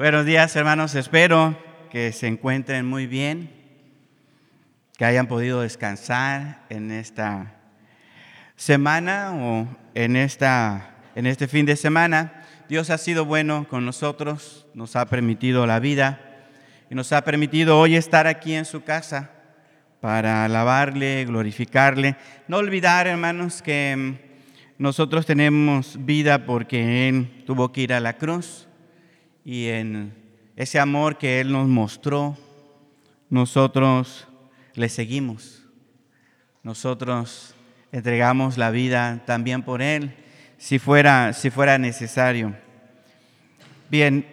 Buenos días, hermanos. Espero que se encuentren muy bien, que hayan podido descansar en esta semana o en, esta, en este fin de semana. Dios ha sido bueno con nosotros, nos ha permitido la vida y nos ha permitido hoy estar aquí en su casa para alabarle, glorificarle. No olvidar, hermanos, que nosotros tenemos vida porque Él tuvo que ir a la cruz y en ese amor que Él nos mostró, nosotros le seguimos. Nosotros entregamos la vida también por Él, si fuera, si fuera necesario. Bien,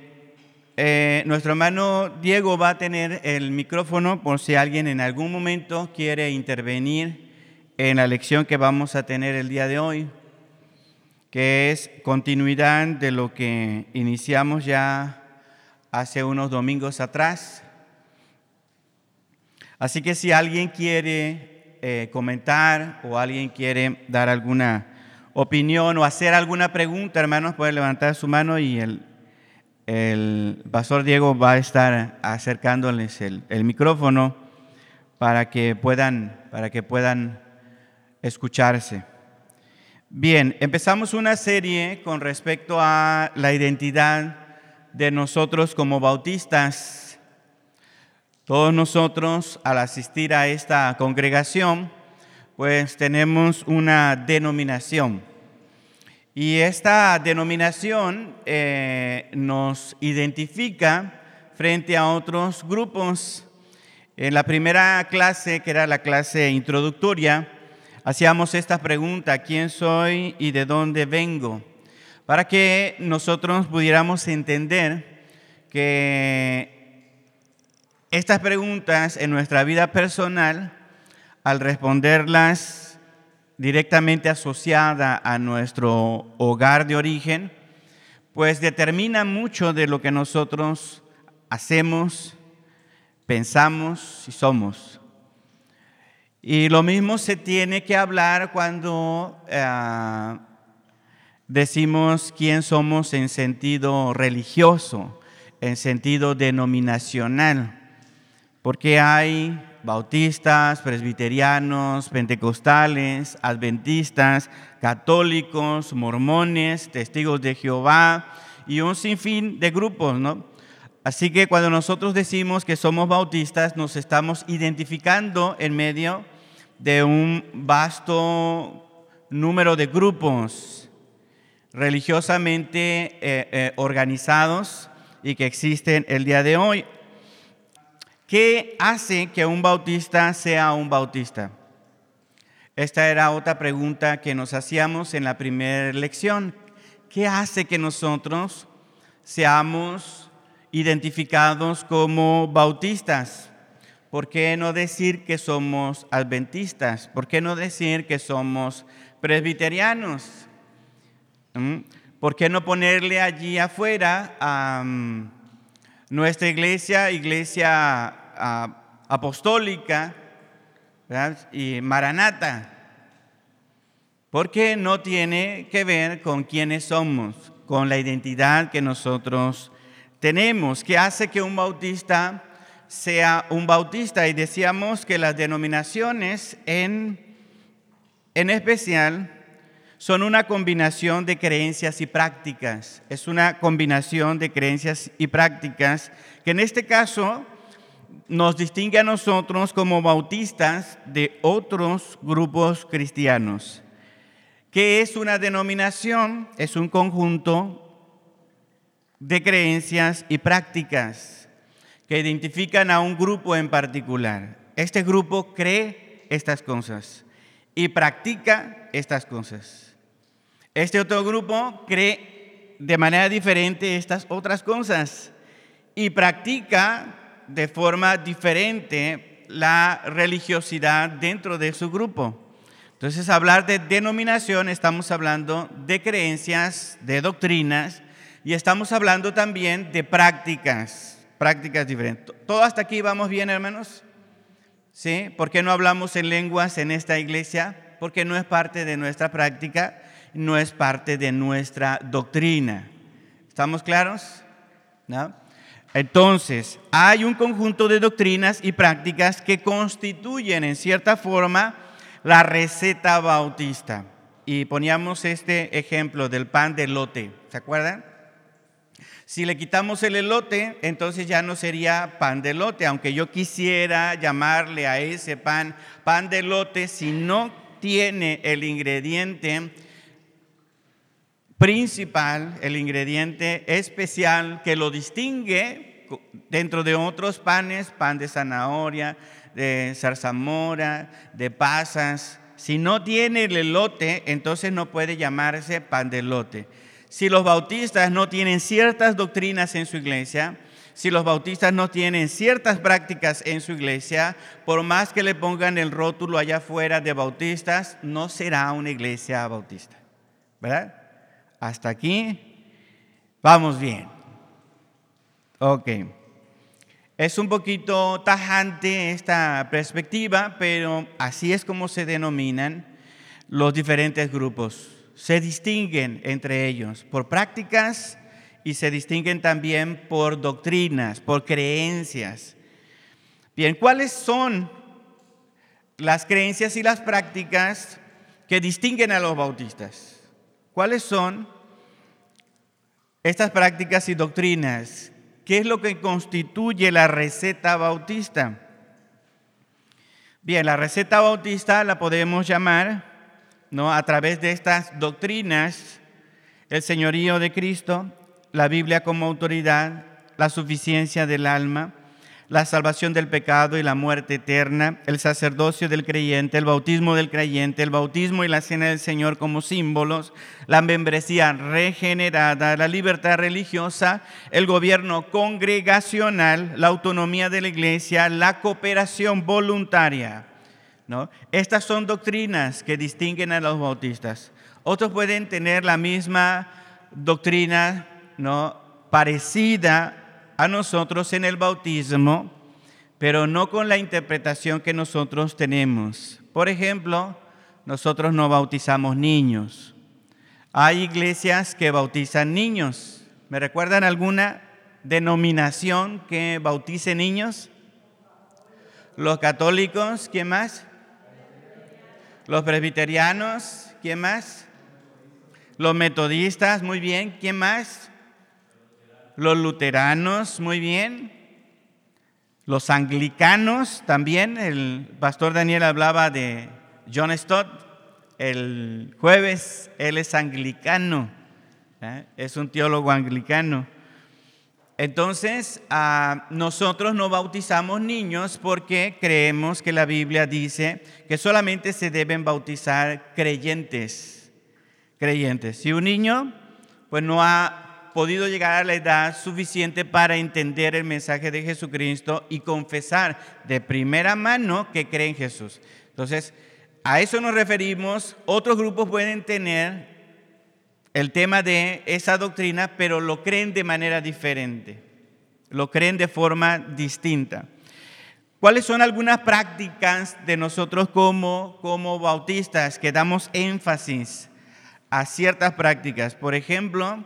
eh, nuestro hermano Diego va a tener el micrófono por si alguien en algún momento quiere intervenir en la lección que vamos a tener el día de hoy que es continuidad de lo que iniciamos ya hace unos domingos atrás. Así que si alguien quiere eh, comentar o alguien quiere dar alguna opinión o hacer alguna pregunta, hermanos, puede levantar su mano y el, el pastor Diego va a estar acercándoles el, el micrófono para que puedan, para que puedan escucharse. Bien, empezamos una serie con respecto a la identidad de nosotros como bautistas. Todos nosotros al asistir a esta congregación, pues tenemos una denominación. Y esta denominación eh, nos identifica frente a otros grupos. En la primera clase, que era la clase introductoria, hacíamos esta pregunta, ¿quién soy y de dónde vengo? Para que nosotros pudiéramos entender que estas preguntas en nuestra vida personal, al responderlas directamente asociada a nuestro hogar de origen, pues determina mucho de lo que nosotros hacemos, pensamos y somos. Y lo mismo se tiene que hablar cuando eh, decimos quién somos en sentido religioso, en sentido denominacional, porque hay bautistas, presbiterianos, pentecostales, adventistas, católicos, mormones, testigos de Jehová y un sinfín de grupos, ¿no? Así que cuando nosotros decimos que somos bautistas, nos estamos identificando en medio de un vasto número de grupos religiosamente eh, eh, organizados y que existen el día de hoy. ¿Qué hace que un bautista sea un bautista? Esta era otra pregunta que nos hacíamos en la primera lección. ¿Qué hace que nosotros seamos identificados como bautistas? ¿Por qué no decir que somos adventistas? ¿Por qué no decir que somos presbiterianos? ¿Mm? ¿Por qué no ponerle allí afuera a nuestra iglesia, iglesia apostólica y maranata? Porque no tiene que ver con quiénes somos, con la identidad que nosotros tenemos, que hace que un bautista sea un bautista y decíamos que las denominaciones en, en especial son una combinación de creencias y prácticas. Es una combinación de creencias y prácticas que en este caso nos distingue a nosotros como bautistas de otros grupos cristianos. ¿Qué es una denominación? Es un conjunto de creencias y prácticas que identifican a un grupo en particular. Este grupo cree estas cosas y practica estas cosas. Este otro grupo cree de manera diferente estas otras cosas y practica de forma diferente la religiosidad dentro de su grupo. Entonces, hablar de denominación, estamos hablando de creencias, de doctrinas, y estamos hablando también de prácticas prácticas diferentes. ¿Todo hasta aquí vamos bien, hermanos? ¿Sí? ¿Por qué no hablamos en lenguas en esta iglesia? Porque no es parte de nuestra práctica, no es parte de nuestra doctrina. ¿Estamos claros? ¿No? Entonces, hay un conjunto de doctrinas y prácticas que constituyen en cierta forma la receta bautista. Y poníamos este ejemplo del pan de lote, ¿se acuerdan? Si le quitamos el elote, entonces ya no sería pan de lote, aunque yo quisiera llamarle a ese pan pan de lote, si no tiene el ingrediente principal, el ingrediente especial que lo distingue dentro de otros panes, pan de zanahoria, de zarzamora, de pasas. Si no tiene el elote, entonces no puede llamarse pan de lote. Si los bautistas no tienen ciertas doctrinas en su iglesia, si los bautistas no tienen ciertas prácticas en su iglesia, por más que le pongan el rótulo allá afuera de bautistas, no será una iglesia bautista. ¿Verdad? Hasta aquí vamos bien. Ok. Es un poquito tajante esta perspectiva, pero así es como se denominan los diferentes grupos. Se distinguen entre ellos por prácticas y se distinguen también por doctrinas, por creencias. Bien, ¿cuáles son las creencias y las prácticas que distinguen a los bautistas? ¿Cuáles son estas prácticas y doctrinas ¿Qué es lo que constituye la receta bautista? Bien, la receta bautista la podemos llamar, ¿no? A través de estas doctrinas, el señorío de Cristo, la Biblia como autoridad, la suficiencia del alma, la salvación del pecado y la muerte eterna, el sacerdocio del creyente, el bautismo del creyente, el bautismo y la cena del Señor como símbolos, la membresía regenerada, la libertad religiosa, el gobierno congregacional, la autonomía de la iglesia, la cooperación voluntaria. ¿No? Estas son doctrinas que distinguen a los bautistas. Otros pueden tener la misma doctrina ¿no? parecida a nosotros en el bautismo, pero no con la interpretación que nosotros tenemos. Por ejemplo, nosotros no bautizamos niños. Hay iglesias que bautizan niños. ¿Me recuerdan alguna denominación que bautice niños? Los católicos, ¿quién más? Los presbiterianos, ¿quién más? Los metodistas, muy bien, ¿quién más? los luteranos, muy bien, los anglicanos también, el pastor Daniel hablaba de John Stott, el jueves él es anglicano, ¿eh? es un teólogo anglicano. Entonces, ah, nosotros no bautizamos niños porque creemos que la Biblia dice que solamente se deben bautizar creyentes. Creyentes. Si un niño pues no ha podido llegar a la edad suficiente para entender el mensaje de Jesucristo y confesar de primera mano que cree en Jesús. Entonces, a eso nos referimos. Otros grupos pueden tener el tema de esa doctrina, pero lo creen de manera diferente, lo creen de forma distinta. ¿Cuáles son algunas prácticas de nosotros como, como bautistas que damos énfasis a ciertas prácticas? Por ejemplo,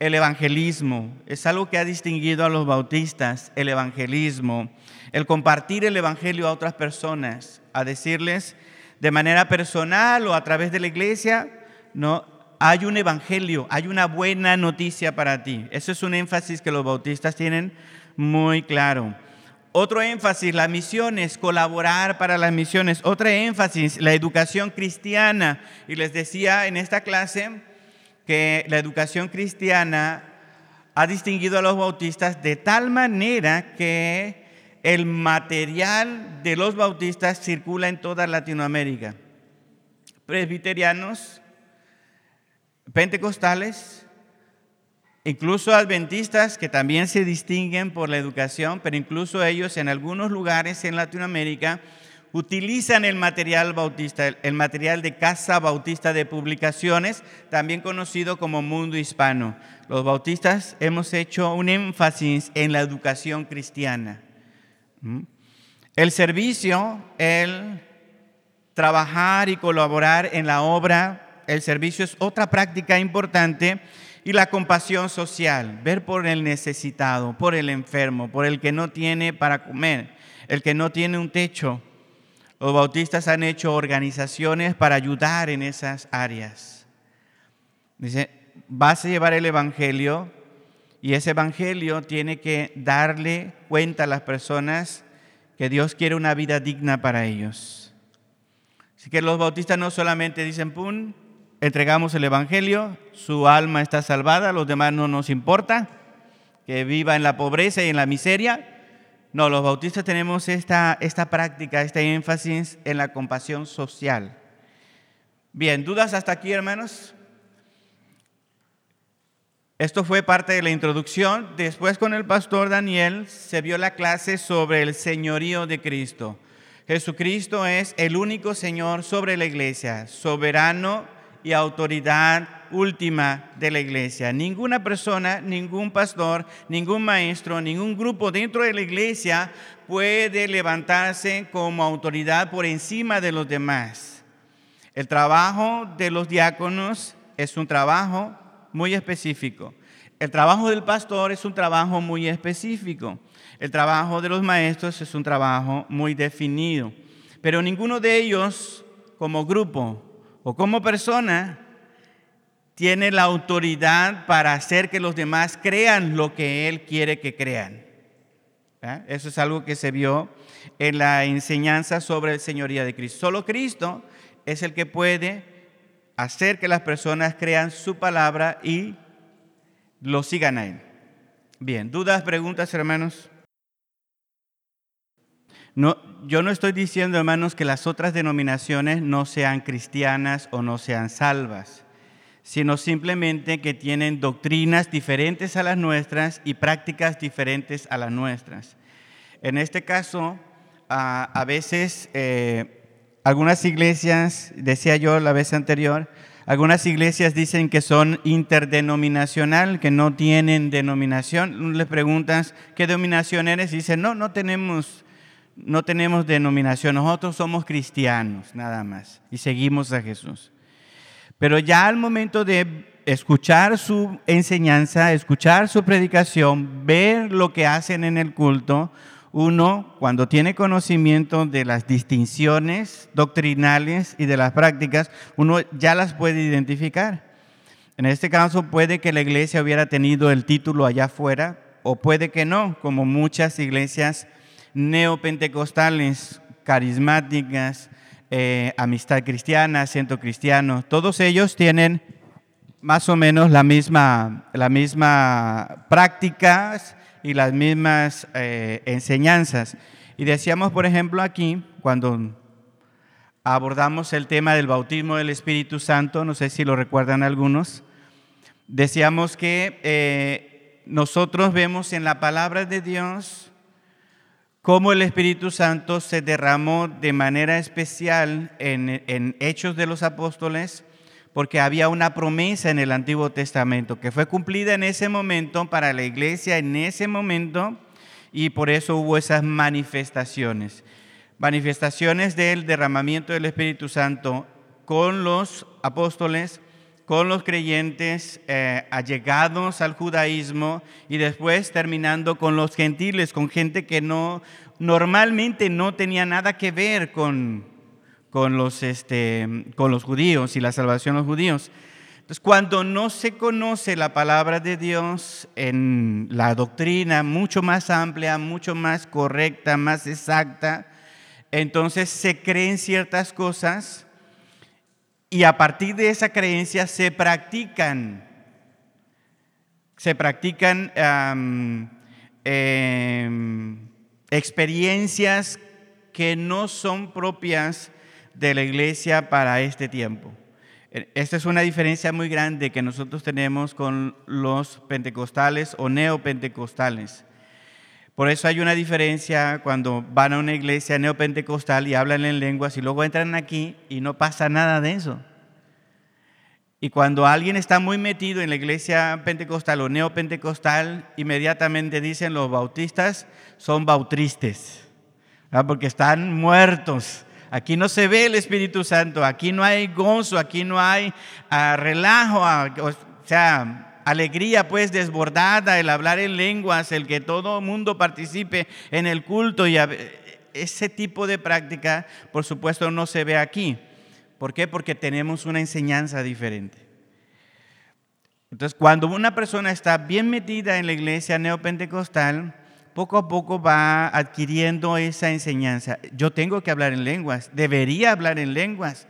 el evangelismo. Es algo que ha distinguido a los bautistas, el evangelismo. El compartir el evangelio a otras personas, a decirles de manera personal o a través de la iglesia, no, hay un evangelio, hay una buena noticia para ti. Eso es un énfasis que los bautistas tienen muy claro. Otro énfasis, las misiones, colaborar para las misiones. Otro énfasis, la educación cristiana. Y les decía en esta clase, que la educación cristiana ha distinguido a los bautistas de tal manera que el material de los bautistas circula en toda Latinoamérica. Presbiterianos, pentecostales, incluso adventistas que también se distinguen por la educación, pero incluso ellos en algunos lugares en Latinoamérica utilizan el material bautista, el material de Casa Bautista de Publicaciones, también conocido como Mundo Hispano. Los bautistas hemos hecho un énfasis en la educación cristiana. El servicio, el trabajar y colaborar en la obra, el servicio es otra práctica importante Y la compasión social, ver por el necesitado, por el enfermo, por el que no tiene para comer, el que no tiene un techo. Los bautistas han hecho organizaciones para ayudar en esas áreas. Dice, vas a llevar el Evangelio y ese Evangelio tiene que darle cuenta a las personas que Dios quiere una vida digna para ellos. Así que los bautistas no solamente dicen, pum, entregamos el Evangelio, su alma está salvada, los demás no nos importa, que viva en la pobreza y en la miseria. No, los bautistas tenemos esta, esta práctica, este énfasis en la compasión social. Bien, ¿dudas hasta aquí, hermanos? Esto fue parte de la introducción. Después con el pastor Daniel se vio la clase sobre el señorío de Cristo. Jesucristo es el único Señor sobre la iglesia, soberano y autoridad última de la iglesia. Ninguna persona, ningún pastor, ningún maestro, ningún grupo dentro de la iglesia puede levantarse como autoridad por encima de los demás. El trabajo de los diáconos es un trabajo muy específico. El trabajo del pastor es un trabajo muy específico. El trabajo de los maestros es un trabajo muy definido. Pero ninguno de ellos como grupo o como persona tiene la autoridad para hacer que los demás crean lo que Él quiere que crean. Eso es algo que se vio en la enseñanza sobre el señoría de Cristo. Solo Cristo es el que puede hacer que las personas crean su palabra y lo sigan a Él. Bien, ¿dudas, preguntas, hermanos? No, yo no estoy diciendo, hermanos, que las otras denominaciones no sean cristianas o no sean salvas, sino simplemente que tienen doctrinas diferentes a las nuestras y prácticas diferentes a las nuestras. En este caso, a, veces eh, algunas iglesias, decía yo la vez anterior, algunas iglesias dicen que son interdenominacional, que no tienen denominación. Le preguntas, ¿qué denominación eres? Y dicen, no, no tenemos no tenemos denominación, nosotros somos cristianos nada más y seguimos a Jesús. Pero ya al momento de escuchar su enseñanza, escuchar su predicación, ver lo que hacen en el culto, uno, cuando tiene conocimiento de las distinciones doctrinales y de las prácticas, uno ya las puede identificar. En este caso puede que la iglesia hubiera tenido el título allá afuera o puede que no, como muchas iglesias neopentecostales, carismáticas, eh, Amistad Cristiana, Centro Cristiano, todos ellos tienen más o menos la misma, la misma prácticas y las mismas eh, enseñanzas. Y decíamos, por ejemplo, aquí, cuando abordamos el tema del bautismo del Espíritu Santo, no sé si lo recuerdan algunos, decíamos que eh, nosotros vemos en la palabra de Dios cómo el Espíritu Santo se derramó de manera especial en, Hechos de los Apóstoles, porque había una promesa en el Antiguo Testamento que fue cumplida en ese momento para la iglesia en ese momento y por eso hubo esas manifestaciones. Manifestaciones del derramamiento del Espíritu Santo con los apóstoles con los creyentes eh, allegados al judaísmo y después terminando con los gentiles, con gente que no normalmente no tenía nada que ver con, con, los, este, con los judíos y la salvación de los judíos. Entonces, cuando no se conoce la palabra de Dios en la doctrina mucho más amplia, mucho más correcta, más exacta, entonces se creen ciertas cosas y a partir de esa creencia se practican, se practican em, experiencias que no son propias de la iglesia para este tiempo. Esta es una diferencia muy grande que nosotros tenemos con los pentecostales o neopentecostales. Por eso hay una diferencia cuando van a una iglesia neopentecostal y hablan en lenguas y luego entran aquí y no pasa nada de eso. Y cuando alguien está muy metido en la iglesia pentecostal o neopentecostal, inmediatamente dicen los bautistas son bautristes, porque están muertos. Aquí no se ve el Espíritu Santo, aquí no hay gozo, aquí no hay ah, relajo, ah, o sea, alegría pues desbordada, el hablar en lenguas, el que todo mundo participe en el culto y ese tipo de práctica, por supuesto, no se ve aquí. ¿Por qué? Porque tenemos una enseñanza diferente. Entonces, cuando una persona está bien metida en la iglesia neopentecostal, poco a poco va adquiriendo esa enseñanza. Yo tengo que hablar en lenguas, debería hablar en lenguas.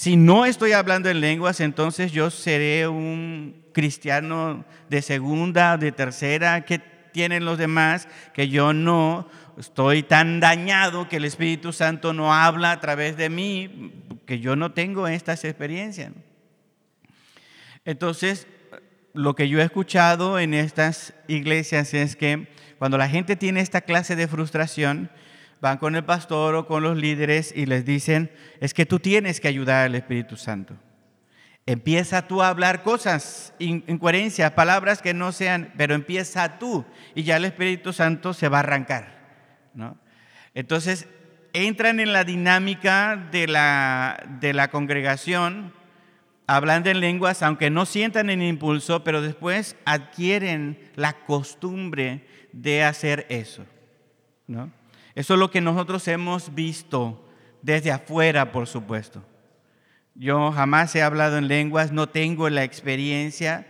Si no estoy hablando en lenguas, entonces yo seré un cristiano de segunda, de tercera, que tienen los demás, que yo no. Estoy tan dañado que el Espíritu Santo no habla a través de mí, que yo no tengo estas experiencias. Entonces, lo que yo he escuchado en estas iglesias es que cuando la gente tiene esta clase de frustración, van con el pastor o con los líderes y les dicen, es que tú tienes que ayudar al Espíritu Santo. Empieza tú a hablar cosas, incoherencias, palabras que no sean, pero empieza tú y ya el Espíritu Santo se va a arrancar. ¿no? Entonces, entran en la dinámica de la, de la congregación, hablando en lenguas, aunque no sientan el impulso, pero después adquieren la costumbre de hacer eso. ¿no? Eso es lo que nosotros hemos visto desde afuera, por supuesto. Yo jamás he hablado en lenguas, no tengo la experiencia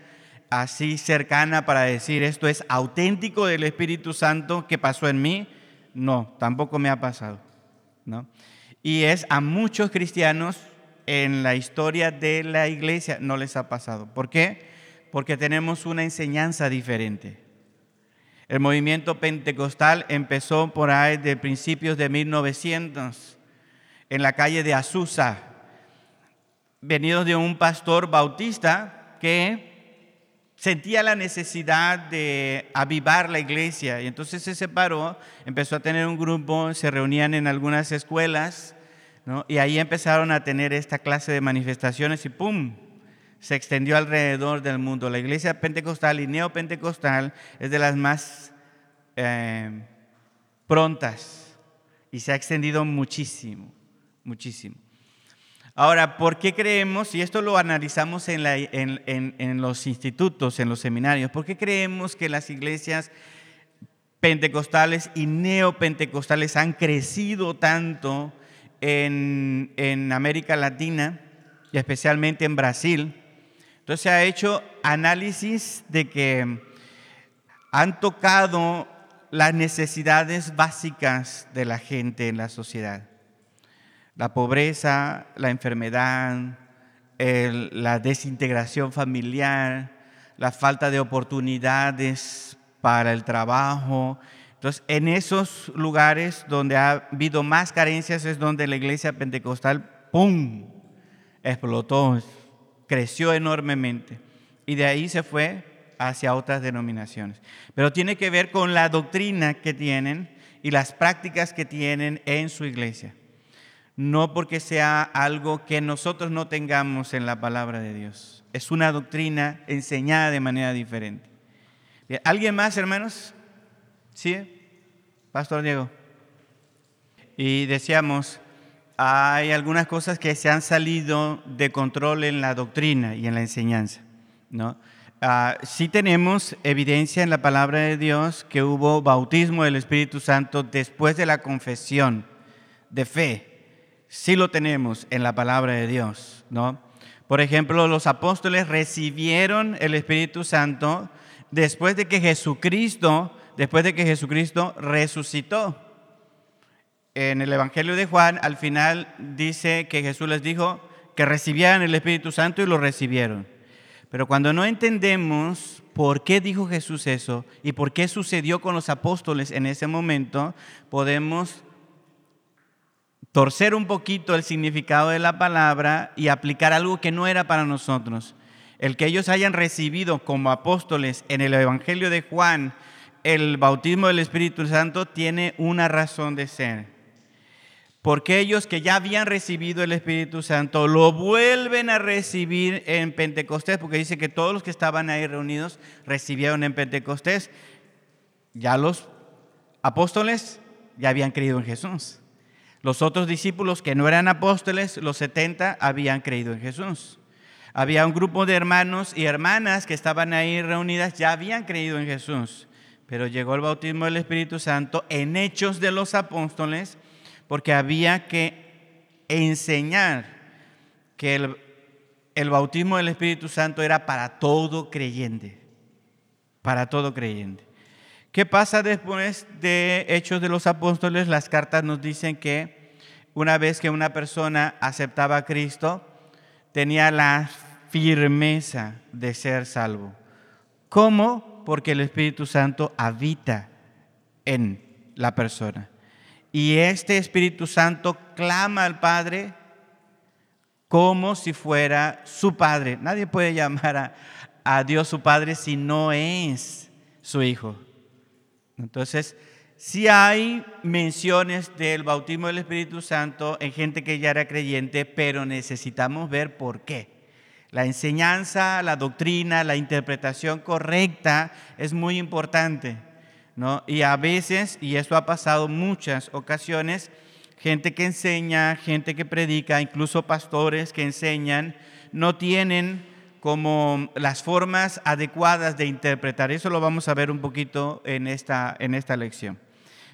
así cercana para decir esto es auténtico del Espíritu Santo que pasó en mí. No, tampoco me ha pasado. ¿no? Y es a muchos cristianos en la historia de la iglesia no les ha pasado. ¿Por qué? Porque tenemos una enseñanza diferente. El movimiento pentecostal empezó por ahí de principios de 1900 en la calle de Azusa, venido de un pastor bautista que sentía la necesidad de avivar la iglesia y entonces se separó, empezó a tener un grupo, se reunían en algunas escuelas y ahí empezaron a tener esta clase de manifestaciones y ¡pum! Se extendió alrededor del mundo. La iglesia pentecostal y neopentecostal es de las más eh, prontas y se ha extendido muchísimo, muchísimo. Ahora, ¿por qué creemos, y esto lo analizamos en, los institutos, en los seminarios, ¿por qué creemos que las iglesias pentecostales y neopentecostales han crecido tanto en América Latina y especialmente en Brasil? Entonces se ha hecho análisis de que han tocado las necesidades básicas de la gente en la sociedad. La pobreza, la enfermedad, la desintegración familiar, la falta de oportunidades para el trabajo. Entonces, en esos lugares donde ha habido más carencias es donde la iglesia pentecostal, ¡pum!, explotó, creció enormemente. Y de ahí se fue hacia otras denominaciones. Pero tiene que ver con la doctrina que tienen y las prácticas que tienen en su iglesia. No porque sea algo que nosotros no tengamos en la palabra de Dios. Es una doctrina enseñada de manera diferente. ¿Alguien más, hermanos? ¿Sí? Pastor Diego. Y decíamos, hay algunas cosas que se han salido de control en la doctrina y en la enseñanza, ¿no? Uh, sí tenemos evidencia en la palabra de Dios que hubo bautismo del Espíritu Santo después de la confesión de fe. Sí lo tenemos en la palabra de Dios, ¿no? Por ejemplo, los apóstoles recibieron el Espíritu Santo después de que Jesucristo, después de que Jesucristo resucitó en el Evangelio de Juan, al final dice que Jesús les dijo que recibieran el Espíritu Santo y lo recibieron. Pero cuando no entendemos por qué dijo Jesús eso y por qué sucedió con los apóstoles en ese momento, podemos torcer un poquito el significado de la palabra y aplicar algo que no era para nosotros. El que ellos hayan recibido como apóstoles en el Evangelio de Juan el bautismo del Espíritu Santo tiene una razón de ser porque ellos que ya habían recibido el Espíritu Santo lo vuelven a recibir en Pentecostés, porque dice que todos los que estaban ahí reunidos recibieron en Pentecostés. Ya los apóstoles ya habían creído en Jesús. Los otros discípulos que no eran apóstoles, los 70, habían creído en Jesús. había un grupo de hermanos y hermanas que estaban ahí reunidas, ya habían creído en Jesús, pero llegó el bautismo del Espíritu Santo en hechos de los apóstoles, porque había que enseñar que el, bautismo del Espíritu Santo era para todo creyente, para todo creyente. ¿Qué pasa después de Hechos de los Apóstoles? Las cartas nos dicen que una vez que una persona aceptaba a Cristo, tenía la firmeza de ser salvo. ¿Cómo? Porque el Espíritu Santo habita en la persona. Y este Espíritu Santo clama al Padre como si fuera su Padre. Nadie puede llamar a, Dios su Padre si no es su Hijo. Entonces, si hay menciones del bautismo del Espíritu Santo en gente que ya era creyente, pero necesitamos ver por qué. La enseñanza, la doctrina, la interpretación correcta es muy importante. ¿No? Y a veces, y esto ha pasado muchas ocasiones, gente que enseña, gente que predica, incluso pastores que enseñan, no tienen como las formas adecuadas de interpretar. Eso lo vamos a ver un poquito en esta, en esta lección.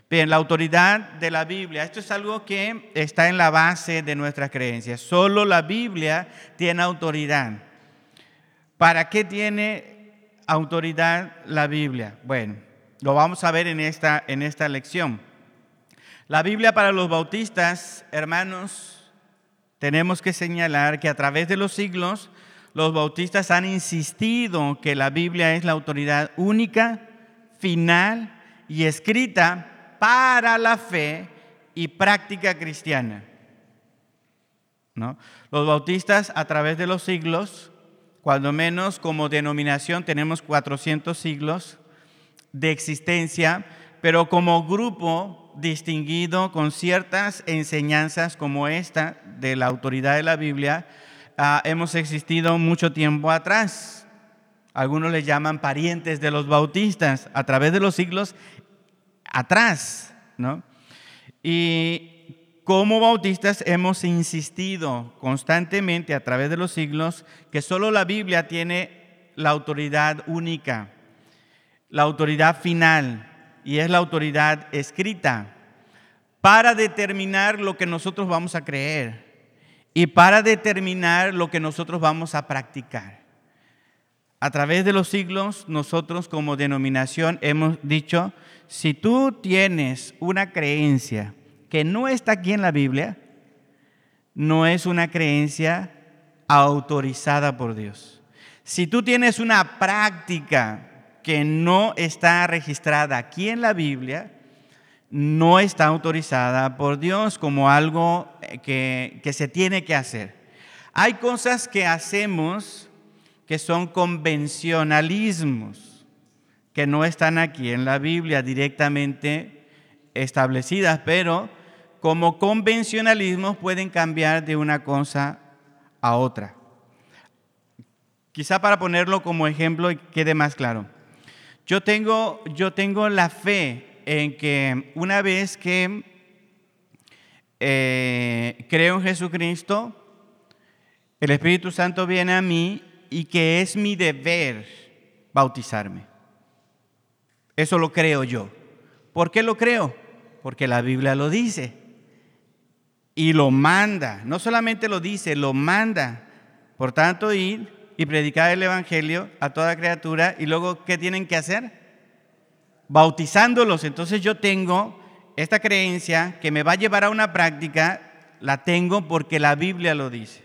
Bien, la autoridad de la Biblia, esto es algo que está en la base de nuestras creencias. Solo la Biblia tiene autoridad. ¿Para qué tiene autoridad la Biblia? Bueno, lo vamos a ver en esta, en esta lección. La Biblia para los bautistas, hermanos, tenemos que señalar que a través de los siglos los bautistas han insistido que la Biblia es la autoridad única, final y escrita para la fe y práctica cristiana. ¿No? Los bautistas a través de los siglos, cuando menos como denominación tenemos 400 siglos de existencia, pero como grupo distinguido con ciertas enseñanzas como esta de la autoridad de la Biblia, ah, hemos existido mucho tiempo atrás. Algunos le llaman parientes de los bautistas. A través de los siglos atrás, ¿no? Y como bautistas hemos insistido constantemente a través de los siglos que solo la Biblia tiene la autoridad única, la autoridad final, y es la autoridad escrita para determinar lo que nosotros vamos a creer y para determinar lo que nosotros vamos a practicar. A través de los siglos, nosotros como denominación hemos dicho si tú tienes una creencia que no está aquí en la Biblia, no es una creencia autorizada por Dios. Si tú tienes una práctica que no está registrada aquí en la Biblia, no está autorizada por Dios como algo que, que se tiene que hacer. Hay cosas que hacemos que son convencionalismos que no están aquí en la Biblia directamente establecidas, pero como convencionalismos pueden cambiar de una cosa a otra. Quizá para ponerlo como ejemplo y quede más claro. Yo tengo, yo tengo la fe en que una vez que eh, creo en Jesucristo, el Espíritu Santo viene a mí y que es mi deber bautizarme. Eso lo creo yo. ¿Por qué lo creo? Porque la Biblia lo dice. Y lo manda. No solamente lo dice, lo manda. Por tanto, ir y predicar el Evangelio a toda criatura. Y luego, ¿qué tienen que hacer? Bautizándolos. Entonces yo tengo esta creencia que me va a llevar a una práctica. La tengo porque la Biblia lo dice.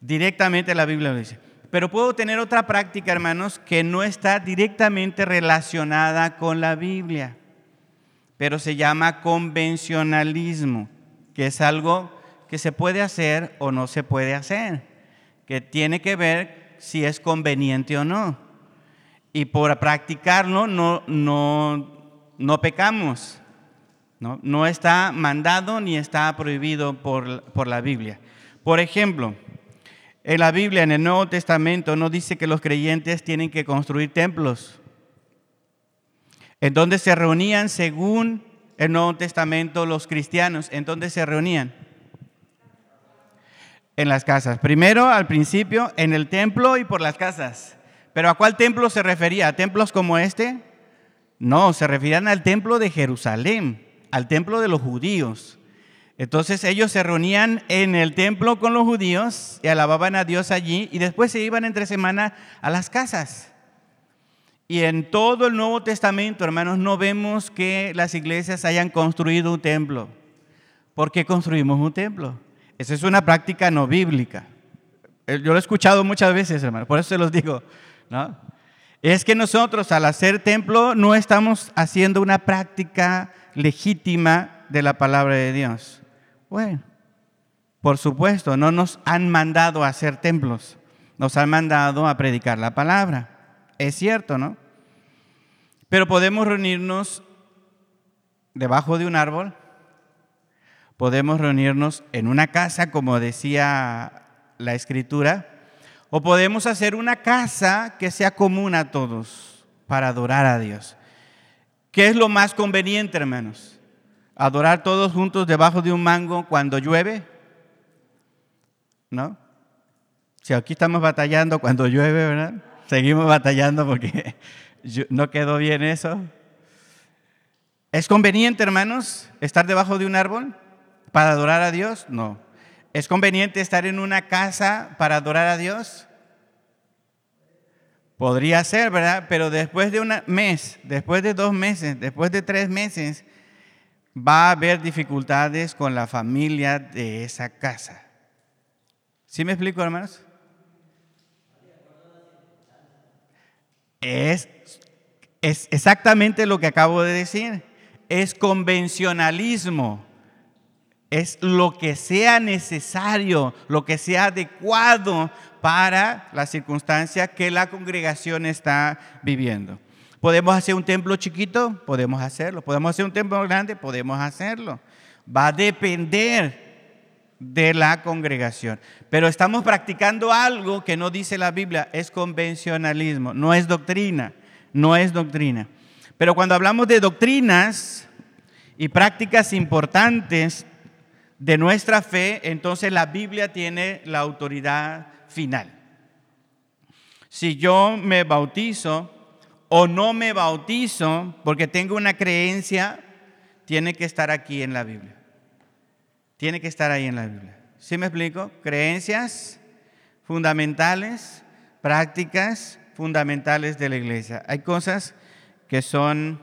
Directamente la Biblia lo dice. Pero puedo tener otra práctica, hermanos, que no está directamente relacionada con la Biblia, pero se llama convencionalismo, que es algo que se puede hacer o no se puede hacer, que tiene que ver si es conveniente o no. Y por practicarlo no, no, no pecamos, ¿no? no está mandado ni está prohibido por, por la Biblia. Por ejemplo, en la Biblia, en el Nuevo Testamento, no dice que los creyentes tienen que construir templos. En donde se reunían según el Nuevo Testamento los cristianos, en donde se reunían. En las casas. Primero, al principio, en el templo y por las casas. Pero ¿a cuál templo se refería? ¿A templos como este? No, se referían al templo de Jerusalén, al templo de los judíos. Entonces ellos se reunían en el templo con los judíos y alababan a Dios allí y después se iban entre semana a las casas. Y en todo el Nuevo Testamento, hermanos, no vemos que las iglesias hayan construido un templo. ¿Por qué construimos un templo? Esa es una práctica no bíblica. Eh, yo lo he escuchado muchas veces, hermanos, por eso se los digo. ¿no? Es que nosotros al hacer templo no estamos haciendo una práctica legítima de la palabra de Dios. Bueno, por supuesto, no nos han mandado a hacer templos, nos han mandado a predicar la palabra. Es cierto, ¿no? Pero podemos reunirnos debajo de un árbol, podemos reunirnos en una casa, como decía la escritura, o podemos hacer una casa que sea común a todos para adorar a Dios. ¿Qué es lo más conveniente, hermanos? ¿Adorar todos juntos debajo de un mango cuando llueve? ¿No? Si aquí estamos batallando cuando llueve, ¿verdad? Seguimos batallando porque no quedó bien eso. ¿Es conveniente, hermanos, estar debajo de un árbol para adorar a Dios? No. ¿Es conveniente estar en una casa para adorar a Dios? Podría ser, ¿verdad? Pero después de un mes, después de dos meses, después de tres meses, va a haber dificultades con la familia de esa casa. ¿Sí me explico, hermanos? Es, es exactamente lo que acabo de decir. Es convencionalismo es lo que sea necesario, lo que sea adecuado para la circunstancia que la congregación está viviendo. ¿Podemos hacer un templo chiquito? Podemos hacerlo. ¿Podemos hacer un templo grande? Podemos hacerlo. Va a depender de la congregación. Pero estamos practicando algo que no dice la Biblia, es convencionalismo, no es doctrina, no es doctrina. Pero cuando hablamos de doctrinas y prácticas importantes, de nuestra fe, entonces la Biblia tiene la autoridad final. Si yo me bautizo o no me bautizo porque tengo una creencia, tiene que estar aquí en la Biblia. Tiene que estar ahí en la Biblia. ¿Sí me explico? Creencias fundamentales, prácticas fundamentales de la iglesia. Hay cosas que son,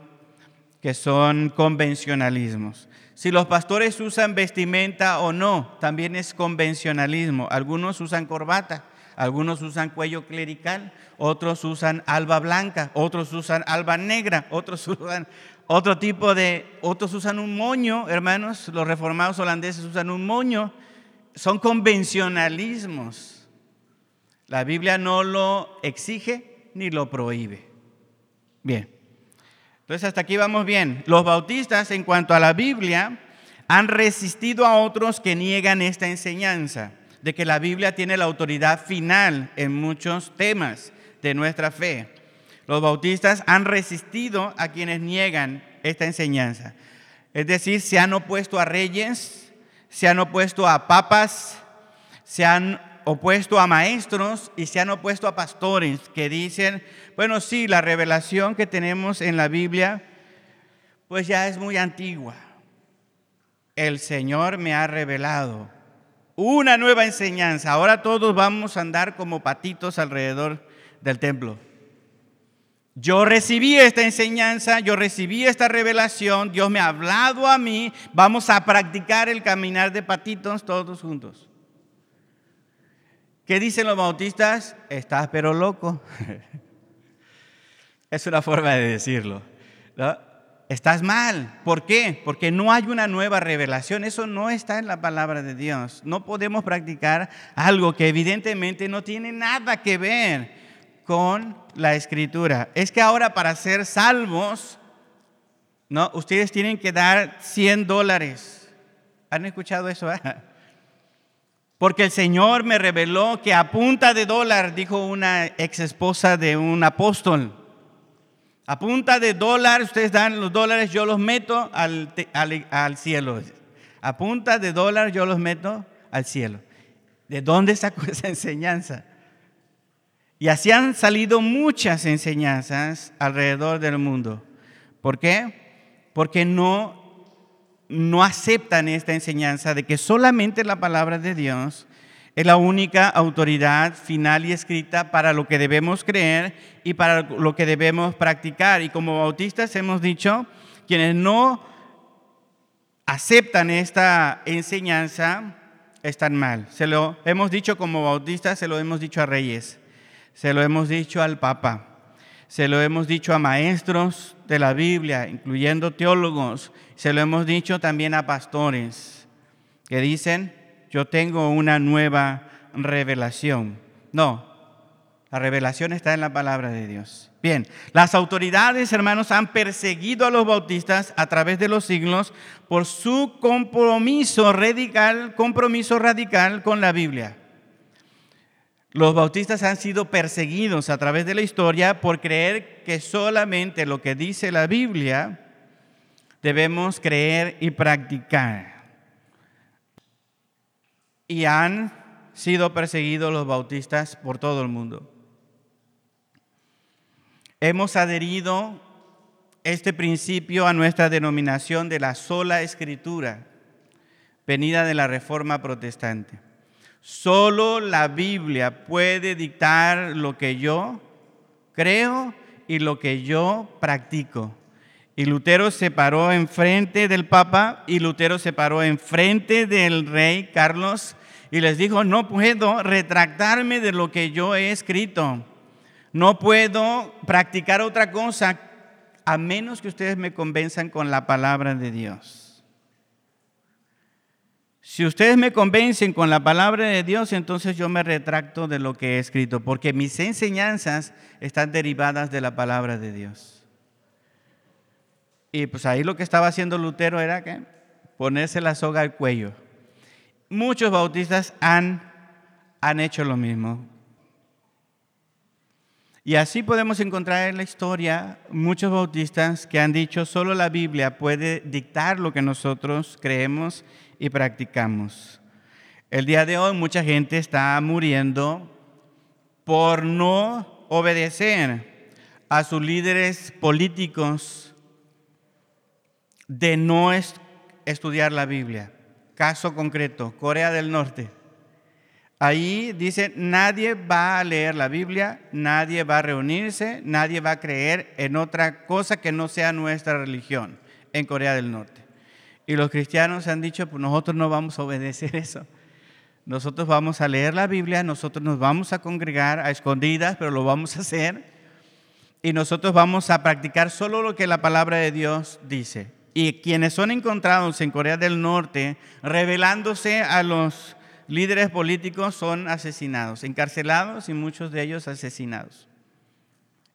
que son convencionalismos. Si los pastores usan vestimenta o no, también es convencionalismo. Algunos usan corbata, algunos usan cuello clerical, otros usan alba blanca, otros usan alba negra, otros usan otro tipo de, otros usan un moño, hermanos, los reformados holandeses usan un moño. Son convencionalismos. La Biblia no lo exige ni lo prohíbe. Bien. Entonces hasta aquí vamos bien. Los bautistas en cuanto a la Biblia han resistido a otros que niegan esta enseñanza de que la Biblia tiene la autoridad final en muchos temas de nuestra fe. Los bautistas han resistido a quienes niegan esta enseñanza. Es decir, se han opuesto a reyes, se han opuesto a papas, se han opuesto a maestros y se han opuesto a pastores que dicen, bueno, sí, la revelación que tenemos en la Biblia, pues ya es muy antigua. El Señor me ha revelado una nueva enseñanza. Ahora todos vamos a andar como patitos alrededor del templo. Yo recibí esta enseñanza, yo recibí esta revelación, Dios me ha hablado a mí, vamos a practicar el caminar de patitos todos juntos. ¿Qué dicen los bautistas? Estás pero loco. es una forma de decirlo. Estás mal. ¿Por qué? Porque no hay una nueva revelación. Eso no está en la palabra de Dios. No podemos practicar algo que evidentemente no tiene nada que ver con la escritura. Es que ahora para ser salvos, ¿no? ustedes tienen que dar 100 dólares. ¿Han escuchado eso? Porque el Señor me reveló que a punta de dólar, dijo una ex esposa de un apóstol, a punta de dólar, ustedes dan los dólares, yo los meto al, al, cielo. A punta de dólar yo los meto al cielo. ¿De dónde sacó esa enseñanza? Y así han salido muchas enseñanzas alrededor del mundo. ¿Por qué? Porque no, no aceptan esta enseñanza de que solamente la palabra de Dios es la única autoridad final y escrita para lo que debemos creer y para lo que debemos practicar. Y como bautistas hemos dicho, quienes no aceptan esta enseñanza están mal. Se lo hemos dicho como bautistas, se lo hemos dicho a reyes, se lo hemos dicho al Papa, se lo hemos dicho a maestros de la Biblia, incluyendo teólogos, se lo hemos dicho también a pastores que dicen, yo tengo una nueva revelación. No, la revelación está en la palabra de Dios. Bien, las autoridades, hermanos, han perseguido a los bautistas a través de los siglos por su compromiso radical, compromiso radical con la Biblia. Los bautistas han sido perseguidos a través de la historia por creer que solamente lo que dice la Biblia debemos creer y practicar y han sido perseguidos los bautistas por todo el mundo. Hemos adherido este principio a nuestra denominación de la sola escritura, venida de la Reforma Protestante. Solo la Biblia puede dictar lo que yo creo y lo que yo practico. Y Lutero se paró enfrente del Papa y Lutero se paró enfrente del rey Carlos y les dijo, no puedo retractarme de lo que yo he escrito. No puedo practicar otra cosa a menos que ustedes me convenzan con la palabra de Dios. Si ustedes me convencen con la palabra de Dios, entonces yo me retracto de lo que he escrito, porque mis enseñanzas están derivadas de la palabra de Dios. Y pues ahí lo que estaba haciendo Lutero era que ponerse la soga al cuello. Muchos bautistas han, han hecho lo mismo. Y así podemos encontrar en la historia muchos bautistas que han dicho solo la Biblia puede dictar lo que nosotros creemos y practicamos. El día de hoy mucha gente está muriendo por no obedecer a sus líderes políticos de no estudiar la Biblia. Caso concreto, Corea del Norte. Ahí dice, nadie va a leer la Biblia, nadie va a reunirse, nadie va a creer en otra cosa que no sea nuestra religión en Corea del Norte. Y los cristianos han dicho, pues nosotros no vamos a obedecer eso. Nosotros vamos a leer la Biblia, nosotros nos vamos a congregar a escondidas, pero lo vamos a hacer. Y nosotros vamos a practicar solo lo que la palabra de Dios dice y quienes son encontrados en Corea del Norte revelándose a los líderes políticos son asesinados, encarcelados y muchos de ellos asesinados.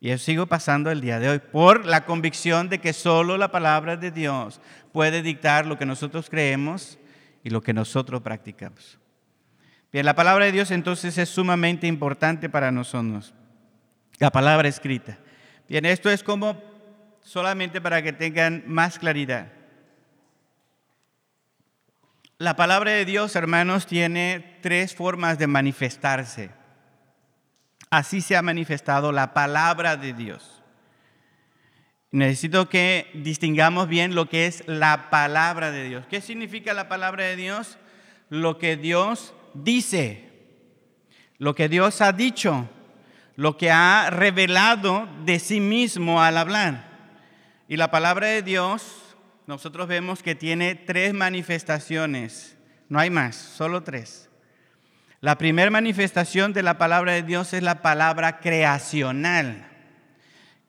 Y eso sigue pasando el día de hoy por la convicción de que solo la palabra de Dios puede dictar lo que nosotros creemos y lo que nosotros practicamos. Bien, la palabra de Dios entonces es sumamente importante para nosotros. La palabra escrita. Bien, esto es como solamente para que tengan más claridad. La palabra de Dios, hermanos, tiene tres formas de manifestarse. Así se ha manifestado la palabra de Dios. Necesito que distingamos bien lo que es la palabra de Dios. ¿Qué significa la palabra de Dios? Lo que Dios dice, lo que Dios ha dicho, lo que ha revelado de sí mismo al hablar. Y la palabra de Dios, nosotros vemos que tiene tres manifestaciones. No hay más, solo tres. La primera manifestación de la palabra de Dios es la palabra creacional.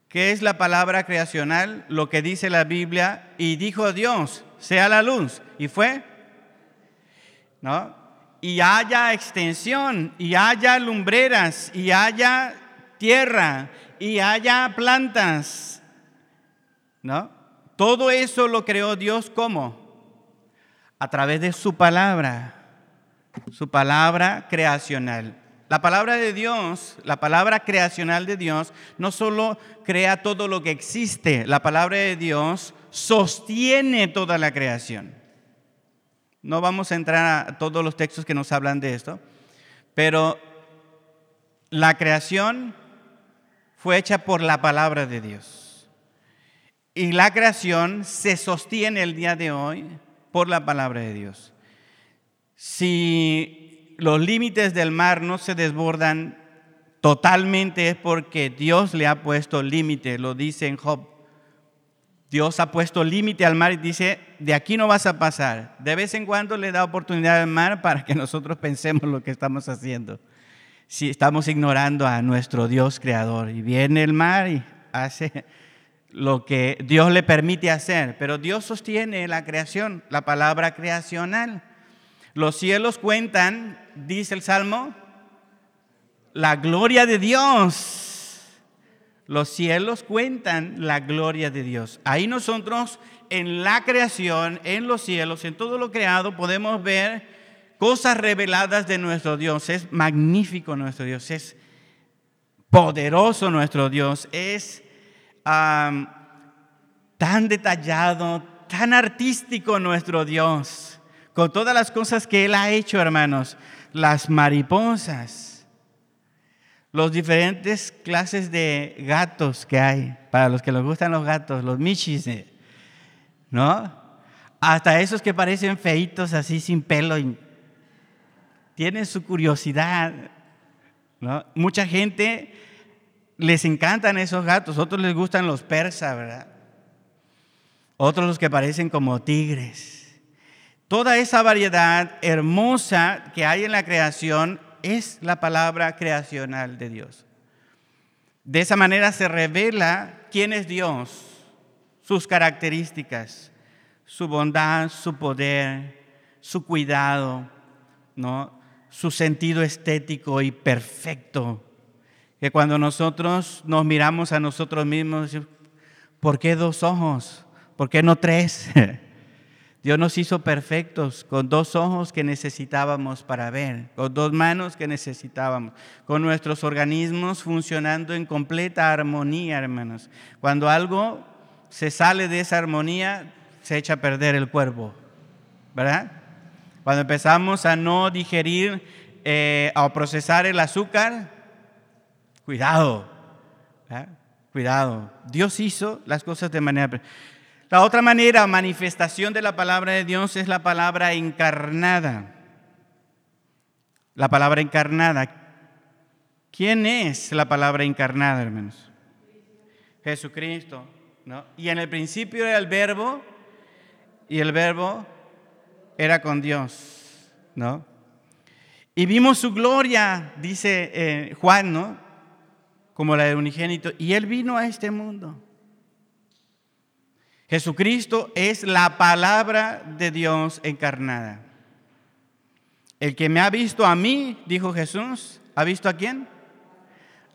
¿Qué es la palabra creacional? Lo que dice la Biblia, y dijo Dios, sea la luz. ¿Y fue? ¿No? Y haya extensión, y haya lumbreras, y haya tierra, y haya plantas, ¿No? Todo eso lo creó Dios ¿cómo? A través de su palabra, su palabra creacional. La palabra de Dios, la palabra creacional de Dios, no solo crea todo lo que existe, la palabra de Dios sostiene toda la creación. No vamos a entrar a todos los textos que nos hablan de esto, Pero la creación fue hecha por la palabra de Dios. Y la creación se sostiene el día de hoy por la palabra de Dios. Si los límites del mar no se desbordan totalmente es porque Dios le ha puesto límite, lo dice en Job. Dios ha puesto límite al mar y dice, de aquí no vas a pasar. De vez en cuando le da oportunidad al mar para que nosotros pensemos lo que estamos haciendo. Si estamos ignorando a nuestro Dios creador y viene el mar y hace lo que Dios le permite hacer, pero Dios sostiene la creación, la palabra creacional. Los cielos cuentan, dice el Salmo, la gloria de Dios. Los cielos cuentan la gloria de Dios. Ahí nosotros en la creación, en los cielos, en todo lo creado, podemos ver cosas reveladas de nuestro Dios. Es magnífico nuestro Dios, es poderoso nuestro Dios, es tan detallado, tan artístico nuestro Dios, con todas las cosas que Él ha hecho, hermanos, las mariposas los diferentes clases de gatos que hay, para los que les gustan los gatos, los michis, eh, ¿no? Hasta esos que parecen feitos así sin pelo, y tienen su curiosidad, ¿no? Mucha gente les encantan esos gatos, otros les gustan los persas, ¿verdad? Otros los que parecen como tigres. Toda esa variedad hermosa que hay en la creación es la palabra creacional de Dios. De esa manera se revela quién es Dios, sus características, su bondad, su poder, su cuidado, ¿no? su sentido estético y perfecto. Que cuando nosotros nos miramos a nosotros mismos, ¿por qué dos ojos? ¿Por qué no tres? Dios nos hizo perfectos con dos ojos que necesitábamos para ver, con dos manos que necesitábamos, con nuestros organismos funcionando en completa armonía, hermanos. Cuando algo se sale de esa armonía, se echa a perder el cuerpo, ¿verdad? Cuando empezamos a no digerir eh, o procesar el azúcar, cuidado, cuidado. Dios hizo las cosas de manera... La otra manera, manifestación de la palabra de Dios es la palabra encarnada. La palabra encarnada. ¿Quién es la palabra encarnada, hermanos? Jesucristo. ¿no? Y en el principio era el verbo y el verbo era con Dios. ¿no? Y vimos su gloria, dice eh, Juan, ¿no? como la de unigénito. Y él vino a este mundo. Jesucristo es la palabra de Dios encarnada. El que me ha visto a mí, dijo Jesús, ¿ha visto a quién?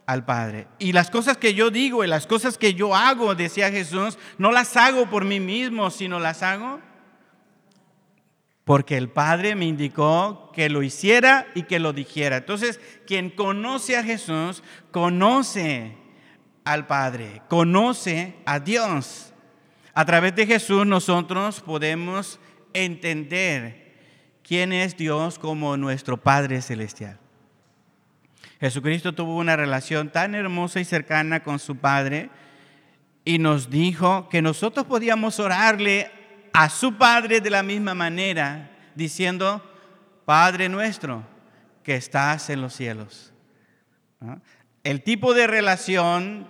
Al Padre. Y las cosas que yo digo y las cosas que yo hago, decía Jesús, no las hago por mí mismo, sino las hago porque el Padre me indicó que lo hiciera y que lo dijera. Entonces, quien conoce a Jesús, conoce al Padre, conoce a Dios. A través de Jesús nosotros podemos entender quién es Dios como nuestro Padre Celestial. Jesucristo tuvo una relación tan hermosa y cercana con su Padre y nos dijo que nosotros podíamos orarle a su Padre de la misma manera, diciendo, Padre nuestro que estás en los cielos. El tipo de relación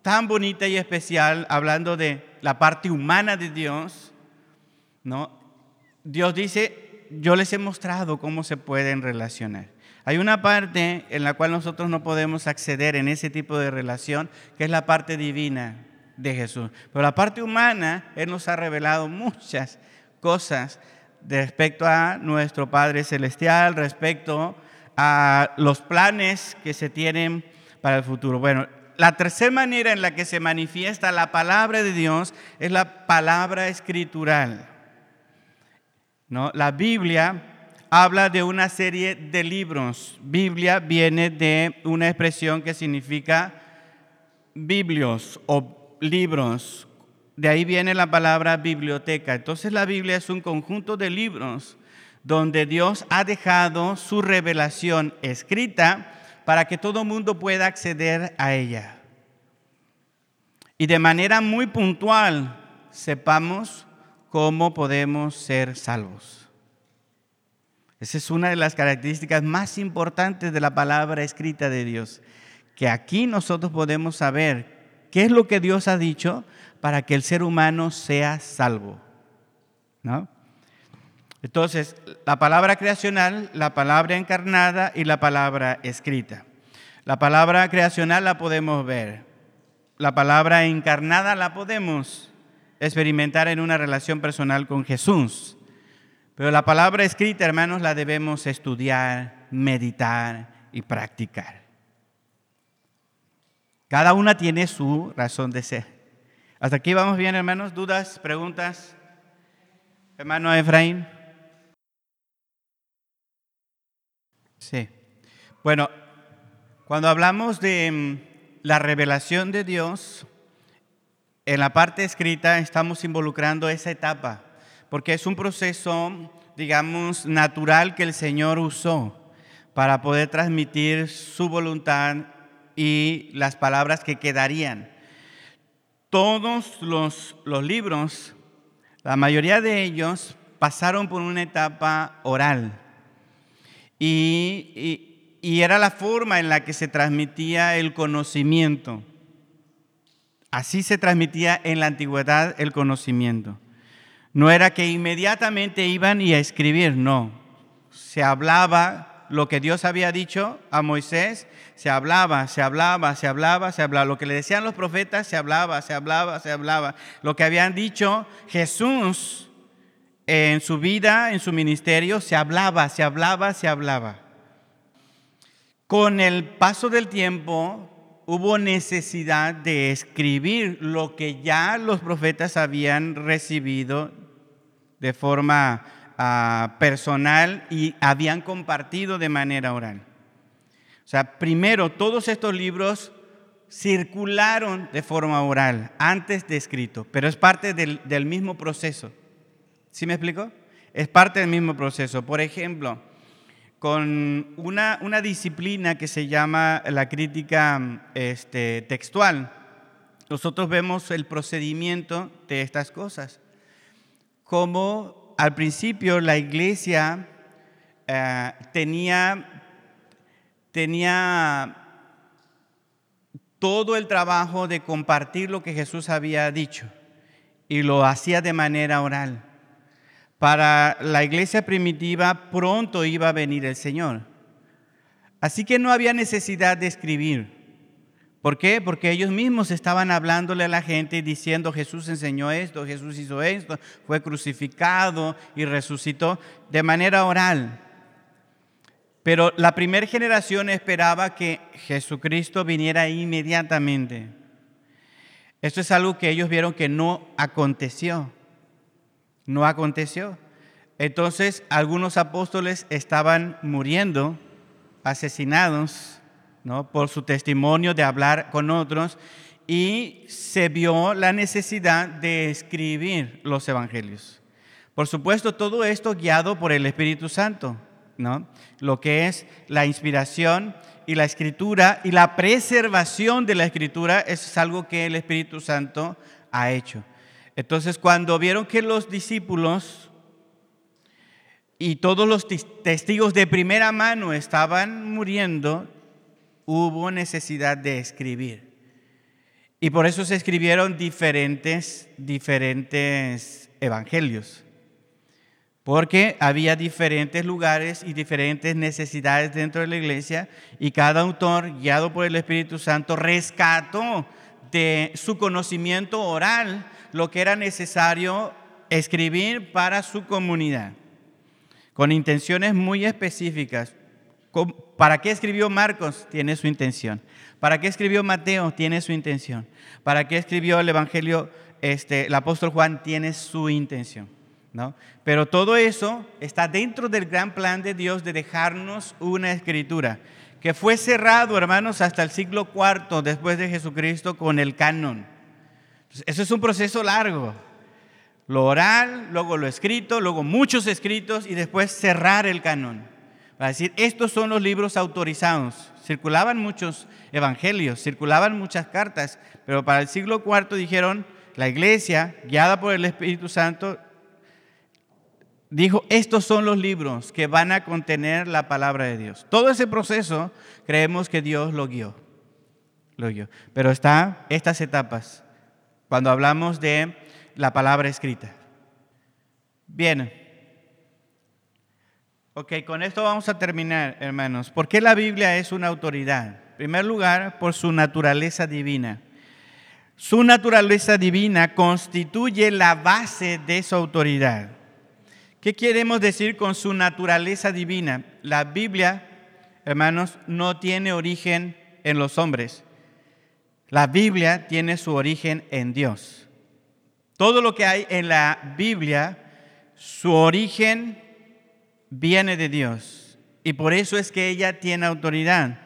tan bonita y especial, hablando de la parte humana de Dios, ¿no? Dios dice, yo les he mostrado cómo se pueden relacionar. Hay una parte en la cual nosotros no podemos acceder en ese tipo de relación, que es la parte divina de Jesús. Pero la parte humana, Él nos ha revelado muchas cosas respecto a nuestro Padre Celestial, respecto a los planes que se tienen para el futuro. Bueno, la tercera manera en la que se manifiesta la palabra de Dios es la palabra escritural. ¿No? La Biblia habla de una serie de libros. Biblia viene de una expresión que significa biblios o libros. De ahí viene la palabra biblioteca. Entonces la Biblia es un conjunto de libros donde Dios ha dejado su revelación escrita para que todo mundo pueda acceder a ella. Y de manera muy puntual sepamos cómo podemos ser salvos. Esa es una de las características más importantes de la palabra escrita de Dios, que aquí nosotros podemos saber qué es lo que Dios ha dicho para que el ser humano sea salvo. ¿No? Entonces, la palabra creacional, la palabra encarnada y la palabra escrita. La palabra creacional la podemos ver. La palabra encarnada la podemos experimentar en una relación personal con Jesús. Pero la palabra escrita, hermanos, la debemos estudiar, meditar y practicar. Cada una tiene su razón de ser. ¿Hasta aquí vamos bien, hermanos? ¿Dudas? ¿Preguntas? Hermano Efraín. Sí. Bueno, cuando hablamos de mm, la revelación de Dios, en la parte escrita estamos involucrando esa etapa porque es un proceso, digamos, natural que el Señor usó para poder transmitir su voluntad y las palabras que quedarían. Todos los, libros, la mayoría de ellos, pasaron por una etapa oral. Y, era la forma en la que se transmitía el conocimiento. Así se transmitía en la antigüedad el conocimiento. No era que inmediatamente iban y a escribir, no. Se hablaba lo que Dios había dicho a Moisés, se hablaba, se hablaba, se hablaba, se hablaba. Lo que le decían los profetas, se hablaba, se hablaba, se hablaba. Lo que habían dicho Jesús en su vida, en su ministerio, se hablaba, se hablaba, se hablaba. Con el paso del tiempo hubo necesidad de escribir lo que ya los profetas habían recibido de forma ah, personal y habían compartido de manera oral. O sea, primero, todos estos libros circularon de forma oral, antes de escrito, pero es parte del, mismo proceso. ¿Sí me explico? Es parte del mismo proceso. Por ejemplo, con una, una disciplina que se llama la crítica este, textual, nosotros vemos el procedimiento de estas cosas como al principio la iglesia eh, tenía, tenía todo el trabajo de compartir lo que Jesús había dicho y lo hacía de manera oral. Para la iglesia primitiva pronto iba a venir el Señor. Así que no había necesidad de escribir. ¿Por qué? Porque ellos mismos estaban hablándole a la gente y diciendo Jesús enseñó esto, Jesús hizo esto, fue crucificado y resucitó de manera oral. Pero la primera generación esperaba que Jesucristo viniera inmediatamente. Esto es algo que ellos vieron que no aconteció. No aconteció. Entonces algunos apóstoles estaban muriendo, asesinados por su testimonio de hablar con otros y se vio la necesidad de escribir los evangelios. Por supuesto, todo esto guiado por el Espíritu Santo, ¿no? Lo que es la inspiración y la escritura y la preservación de la escritura es algo que el Espíritu Santo ha hecho. Entonces, cuando vieron que los discípulos y todos los testigos de primera mano estaban muriendo, hubo necesidad de escribir. Y por eso se escribieron diferentes, diferentes evangelios. Porque había diferentes lugares y diferentes necesidades dentro de la iglesia y cada autor, guiado por el Espíritu Santo, rescató de su conocimiento oral lo que era necesario escribir para su comunidad, con intenciones muy específicas. ¿Para qué escribió Marcos? Tiene su intención. ¿Para qué escribió Mateo? Tiene su intención. ¿Para qué escribió el Evangelio, este, el apóstol Juan? Tiene su intención. ¿no? Pero todo eso está dentro del gran plan de Dios de dejarnos una escritura que fue cerrado, hermanos, hasta el siglo IV después de Jesucristo con el canon. Eso es un proceso largo. Lo oral, luego lo escrito, luego muchos escritos y después cerrar el canon. Para decir, estos son los libros autorizados. Circulaban muchos evangelios, circulaban muchas cartas, pero para el siglo IV dijeron, la iglesia, guiada por el Espíritu Santo, dijo, estos son los libros que van a contener la palabra de Dios. Todo ese proceso creemos que Dios lo guió. Lo guió. Pero está estas etapas, cuando hablamos de la palabra escrita. Bien. Ok, con esto vamos a terminar, hermanos. ¿Por qué la Biblia es una autoridad? En primer lugar, por su naturaleza divina. Su naturaleza divina constituye la base de su autoridad. ¿Qué queremos decir con su naturaleza divina? La Biblia, hermanos, no tiene origen en los hombres. La Biblia tiene su origen en Dios. Todo lo que hay en la Biblia, su origen viene de Dios. Y por eso es que ella tiene autoridad.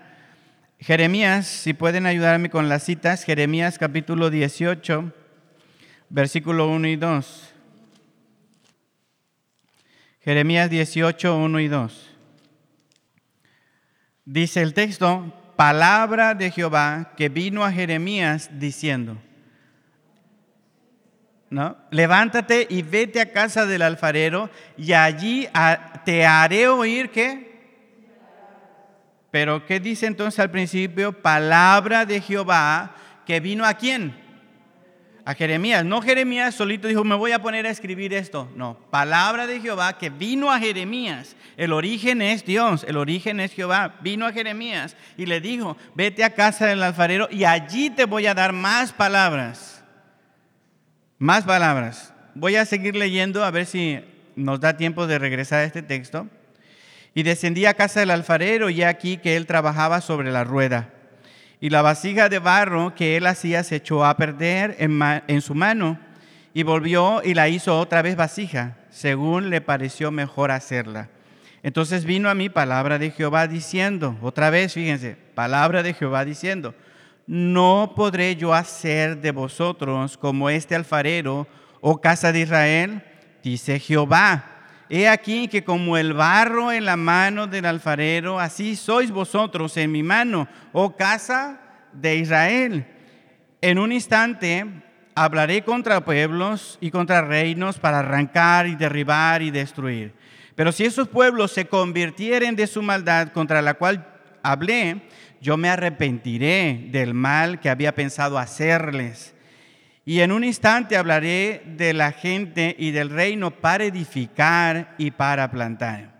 Jeremías, si pueden ayudarme con las citas, Jeremías capítulo 18, versículo 1 y 2. Jeremías 18, 1 y 2. Dice el texto, palabra de Jehová que vino a Jeremías diciendo, ¿no? Levántate y vete a casa del alfarero y allí te haré oír que... Pero ¿qué dice entonces al principio? Palabra de Jehová que vino a quién? A Jeremías. No Jeremías solito dijo, me voy a poner a escribir esto. No, palabra de Jehová que vino a Jeremías. El origen es Dios, el origen es Jehová. Vino a Jeremías y le dijo, vete a casa del alfarero y allí te voy a dar más palabras más palabras. Voy a seguir leyendo a ver si nos da tiempo de regresar a este texto. Y descendí a casa del alfarero y aquí que él trabajaba sobre la rueda. Y la vasija de barro que él hacía se echó a perder en, su mano y volvió y la hizo otra vez vasija, según le pareció mejor hacerla. Entonces vino a mí palabra de Jehová diciendo, otra vez, fíjense, palabra de Jehová diciendo, no podré yo hacer de vosotros como este alfarero, oh casa de Israel, dice Jehová. He aquí que como el barro en la mano del alfarero, así sois vosotros en mi mano, oh casa de Israel. En un instante hablaré contra pueblos y contra reinos para arrancar y derribar y destruir. Pero si esos pueblos se convirtieren de su maldad contra la cual hablé, yo me arrepentiré del mal que había pensado hacerles. Y en un instante hablaré de la gente y del reino para edificar y para plantar.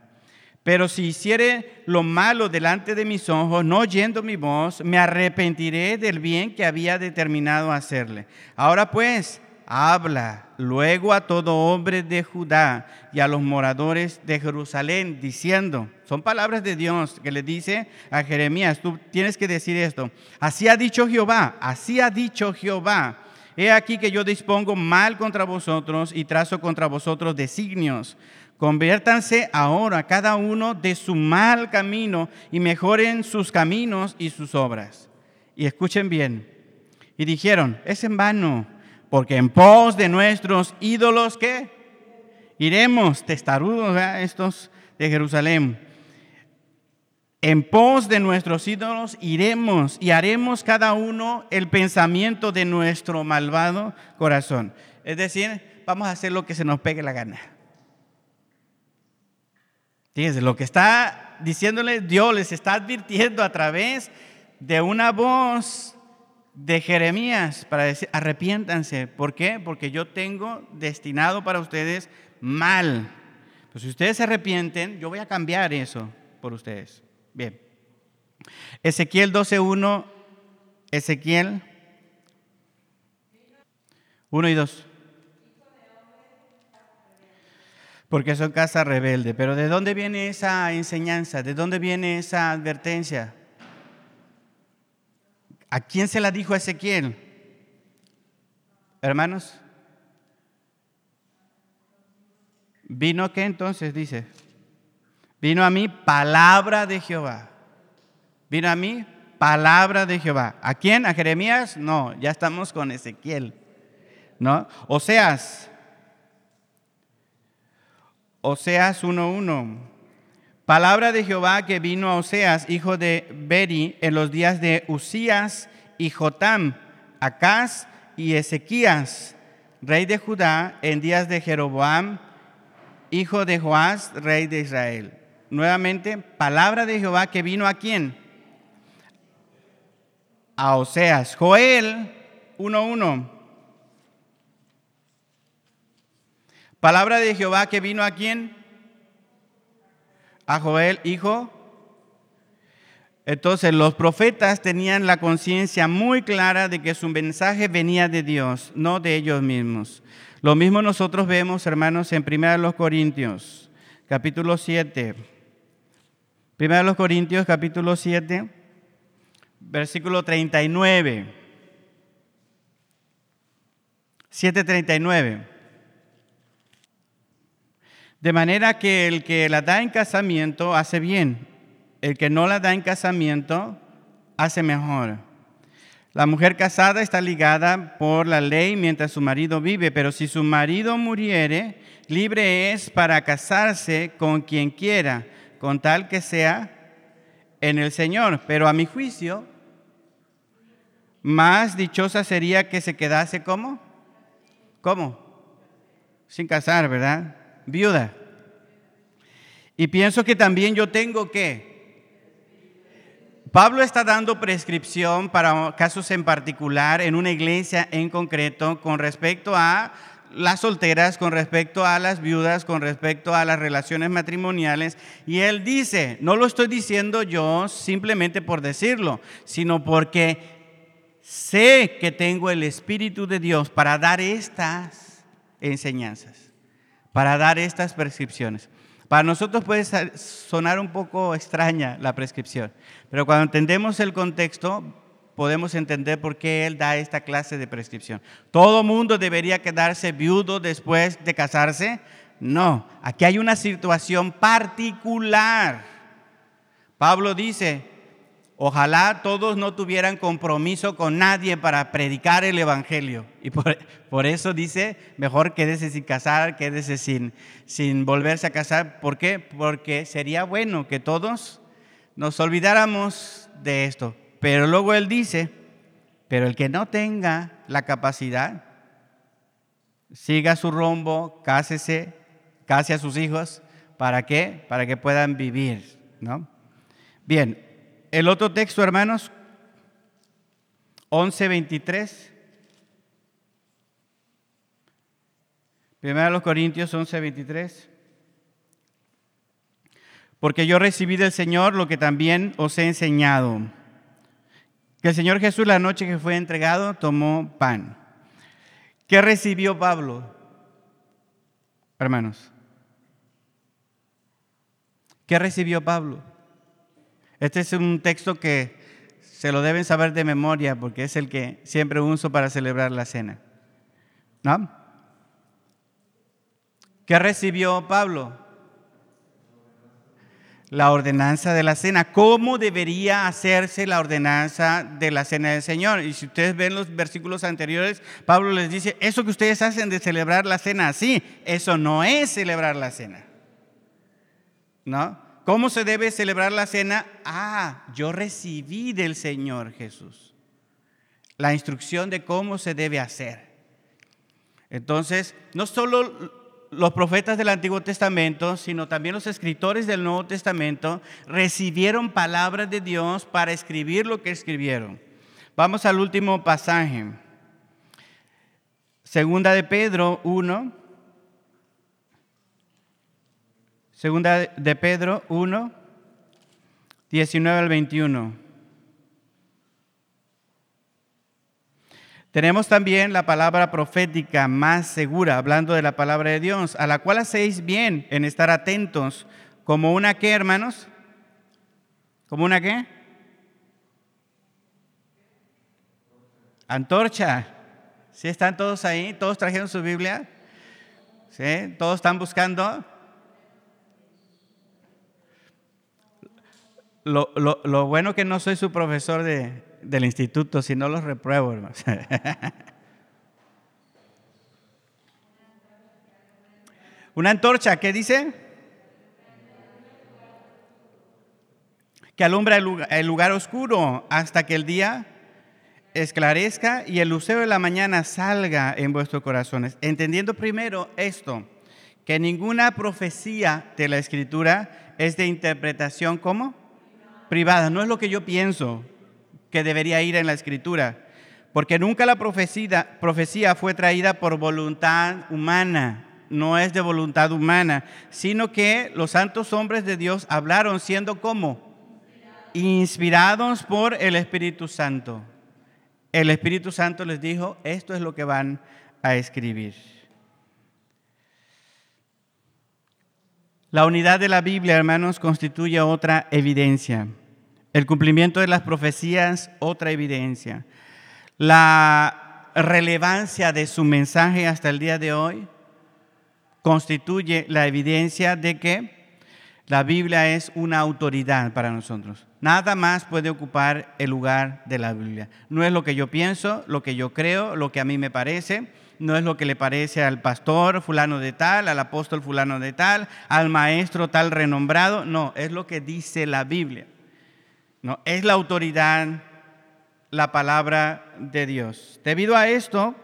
Pero si hiciere lo malo delante de mis ojos, no oyendo mi voz, me arrepentiré del bien que había determinado hacerle. Ahora pues, habla luego a todo hombre de Judá y a los moradores de Jerusalén, diciendo, son palabras de Dios que le dice a Jeremías, tú tienes que decir esto, así ha dicho Jehová, así ha dicho Jehová, he aquí que yo dispongo mal contra vosotros y trazo contra vosotros designios. Conviértanse ahora cada uno de su mal camino y mejoren sus caminos y sus obras. Y escuchen bien. Y dijeron, es en vano porque en pos de nuestros ídolos, ¿qué? Iremos, testarudos, estos de Jerusalén. En pos de nuestros ídolos iremos y haremos cada uno el pensamiento de nuestro malvado corazón. Es decir, vamos a hacer lo que se nos pegue la gana. Fíjense, lo que está diciéndole Dios les está advirtiendo a través de una voz de Jeremías para decir, arrepiéntanse. ¿Por qué? Porque yo tengo destinado para ustedes mal. Pues si ustedes se arrepienten, yo voy a cambiar eso por ustedes. Bien. Ezequiel 12.1, Ezequiel 1 y 2. Porque son casa rebelde. Pero ¿de dónde viene esa enseñanza? ¿De dónde viene esa advertencia? ¿A quién se la dijo Ezequiel? Hermanos. ¿Vino qué entonces? Dice. Vino a mí palabra de Jehová. Vino a mí palabra de Jehová. ¿A quién? ¿A Jeremías? No, ya estamos con Ezequiel. ¿No? Oseas. Oseas 1.1. Palabra de Jehová que vino a Oseas, hijo de Beri, en los días de Usías y Jotam, Acaz y Ezequías, rey de Judá, en días de Jeroboam, hijo de Joás, rey de Israel. Nuevamente, palabra de Jehová que vino a quién? A Oseas. Joel 1.1. Palabra de Jehová que vino a quién? A Joel, hijo. Entonces los profetas tenían la conciencia muy clara de que su mensaje venía de Dios, no de ellos mismos. Lo mismo nosotros vemos, hermanos, en 1 Corintios, capítulo 7. 1 Corintios, capítulo 7, versículo 39. 739. De manera que el que la da en casamiento hace bien, el que no la da en casamiento hace mejor. La mujer casada está ligada por la ley mientras su marido vive, pero si su marido muriere, libre es para casarse con quien quiera, con tal que sea en el Señor. Pero a mi juicio, más dichosa sería que se quedase como, ¿cómo? Sin casar, ¿verdad? viuda. Y pienso que también yo tengo que... Pablo está dando prescripción para casos en particular en una iglesia en concreto con respecto a las solteras, con respecto a las viudas, con respecto a las relaciones matrimoniales. Y él dice, no lo estoy diciendo yo simplemente por decirlo, sino porque sé que tengo el Espíritu de Dios para dar estas enseñanzas para dar estas prescripciones. Para nosotros puede sonar un poco extraña la prescripción, pero cuando entendemos el contexto, podemos entender por qué Él da esta clase de prescripción. ¿Todo mundo debería quedarse viudo después de casarse? No, aquí hay una situación particular. Pablo dice, Ojalá todos no tuvieran compromiso con nadie para predicar el Evangelio. Y por, eso dice, mejor quédese sin casar, quédese sin, sin volverse a casar. ¿Por qué? Porque sería bueno que todos nos olvidáramos de esto. Pero luego él dice, pero el que no tenga la capacidad, siga su rumbo, cásese, case a sus hijos. ¿Para qué? Para que puedan vivir, ¿no? Bien, el otro texto, hermanos, 11.23. Primero los Corintios 11.23. Porque yo recibí del Señor lo que también os he enseñado. Que el Señor Jesús la noche que fue entregado tomó pan. ¿Qué recibió Pablo? Hermanos. ¿Qué recibió Pablo? Este es un texto que se lo deben saber de memoria porque es el que siempre uso para celebrar la cena. ¿No? ¿Qué recibió Pablo? La ordenanza de la cena. ¿Cómo debería hacerse la ordenanza de la cena del Señor? Y si ustedes ven los versículos anteriores, Pablo les dice, eso que ustedes hacen de celebrar la cena así, eso no es celebrar la cena. ¿No? ¿Cómo se debe celebrar la cena? Ah, yo recibí del Señor Jesús la instrucción de cómo se debe hacer. Entonces, no solo los profetas del Antiguo Testamento, sino también los escritores del Nuevo Testamento recibieron palabras de Dios para escribir lo que escribieron. Vamos al último pasaje. Segunda de Pedro 1, Segunda de Pedro 1, 19 al 21. Tenemos también la palabra profética más segura, hablando de la palabra de Dios, a la cual hacéis bien en estar atentos, como una qué, hermanos? ¿Como una qué? Antorcha. ¿Sí están todos ahí? ¿Todos trajeron su Biblia? ¿Sí? ¿Todos están buscando? Lo, lo, lo, bueno que no soy su profesor de, del instituto, si no los repruebo, Una antorcha, ¿qué dice? Que alumbra el lugar, el lugar oscuro hasta que el día esclarezca y el lucero de la mañana salga en vuestros corazones. Entendiendo primero esto, que ninguna profecía de la escritura es de interpretación como privada. No es lo que yo pienso que debería ir en la escritura, porque nunca la profecía, profecía fue traída por voluntad humana, no es de voluntad humana, sino que los santos hombres de Dios hablaron siendo como inspirados por el Espíritu Santo. El Espíritu Santo les dijo, esto es lo que van a escribir. La unidad de la Biblia, hermanos, constituye otra evidencia. El cumplimiento de las profecías, otra evidencia. La relevancia de su mensaje hasta el día de hoy constituye la evidencia de que la Biblia es una autoridad para nosotros. Nada más puede ocupar el lugar de la Biblia. No es lo que yo pienso, lo que yo creo, lo que a mí me parece, no es lo que le parece al pastor fulano de tal, al apóstol fulano de tal, al maestro tal renombrado, no, es lo que dice la Biblia. No, es la autoridad, la palabra de Dios. Debido a esto,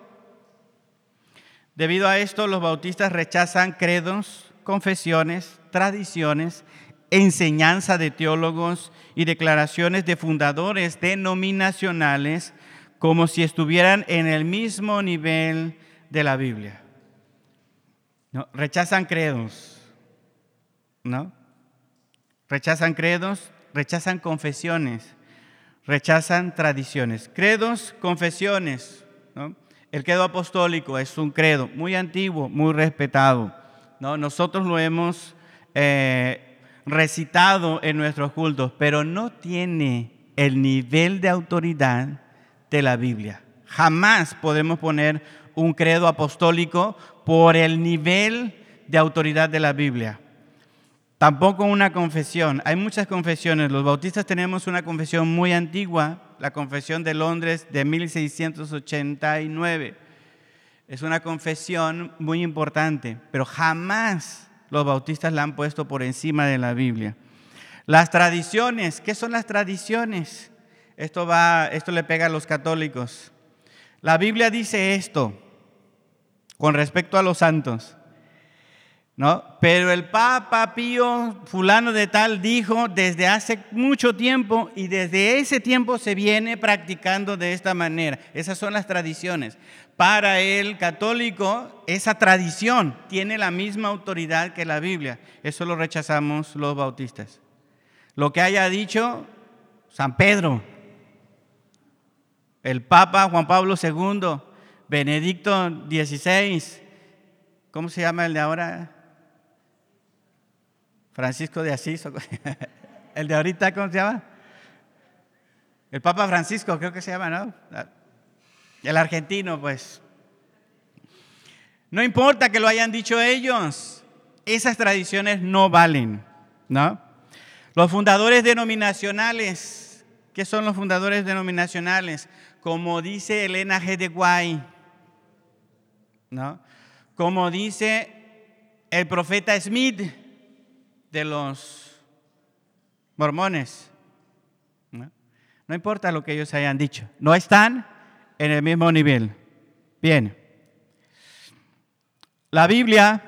debido a esto los bautistas rechazan credos, confesiones, tradiciones, enseñanza de teólogos y declaraciones de fundadores denominacionales como si estuvieran en el mismo nivel de la Biblia. No, rechazan credos, ¿no? Rechazan credos, rechazan confesiones, rechazan tradiciones. Credos, confesiones. El credo apostólico es un credo muy antiguo, muy respetado. ¿no? Nosotros lo hemos eh, recitado en nuestros cultos, pero no tiene el nivel de autoridad de la Biblia. Jamás podemos poner un credo apostólico por el nivel de autoridad de la Biblia. Tampoco una confesión. Hay muchas confesiones. Los bautistas tenemos una confesión muy antigua, la Confesión de Londres de 1689. Es una confesión muy importante, pero jamás los bautistas la han puesto por encima de la Biblia. Las tradiciones, ¿qué son las tradiciones? Esto va, esto le pega a los católicos. La Biblia dice esto con respecto a los santos. ¿No? Pero el Papa Pío fulano de tal dijo desde hace mucho tiempo y desde ese tiempo se viene practicando de esta manera. Esas son las tradiciones. Para el católico, esa tradición tiene la misma autoridad que la Biblia. Eso lo rechazamos los bautistas. Lo que haya dicho San Pedro, el Papa Juan Pablo II, Benedicto XVI, ¿cómo se llama el de ahora? Francisco de Asís, el de ahorita, ¿cómo se llama? El Papa Francisco, creo que se llama, ¿no? El argentino, pues. No importa que lo hayan dicho ellos, esas tradiciones no valen, ¿no? Los fundadores denominacionales, ¿qué son los fundadores denominacionales? Como dice Elena G. de Guay, ¿no? Como dice el profeta Smith, de los mormones. ¿no? importa lo que ellos hayan dicho, no están en el mismo nivel. Bien. La Biblia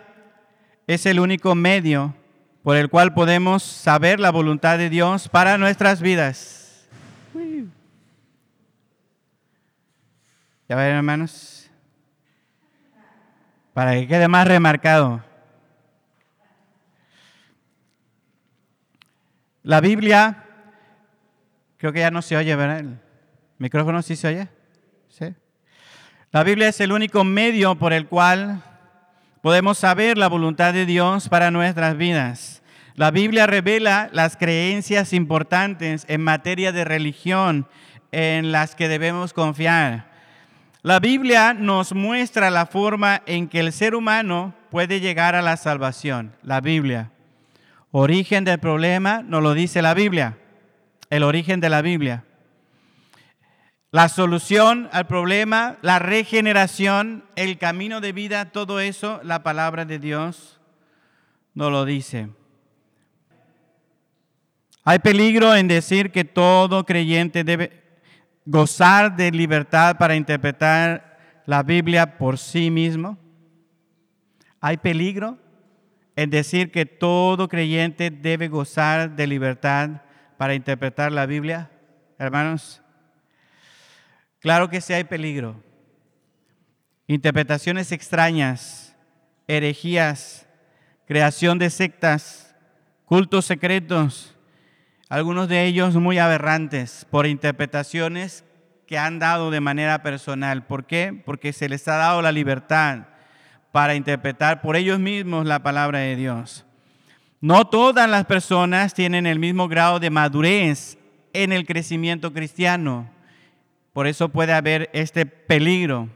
es el único medio por el cual podemos saber la voluntad de Dios para nuestras vidas. ¿Ya ven, hermanos? Para que quede más remarcado. La Biblia, creo que ya no se oye, ¿verdad? El micrófono sí se oye. ¿Sí? La Biblia es el único medio por el cual podemos saber la voluntad de Dios para nuestras vidas. La Biblia revela las creencias importantes en materia de religión en las que debemos confiar. La Biblia nos muestra la forma en que el ser humano puede llegar a la salvación. La Biblia. Origen del problema nos lo dice la Biblia, el origen de la Biblia. La solución al problema, la regeneración, el camino de vida, todo eso la palabra de Dios no lo dice. Hay peligro en decir que todo creyente debe gozar de libertad para interpretar la Biblia por sí mismo. Hay peligro en decir que todo creyente debe gozar de libertad para interpretar la Biblia, hermanos. Claro que sí hay peligro. Interpretaciones extrañas, herejías, creación de sectas, cultos secretos, algunos de ellos muy aberrantes por interpretaciones que han dado de manera personal. ¿Por qué? Porque se les ha dado la libertad para interpretar por ellos mismos la palabra de Dios. No todas las personas tienen el mismo grado de madurez en el crecimiento cristiano. Por eso puede haber este peligro.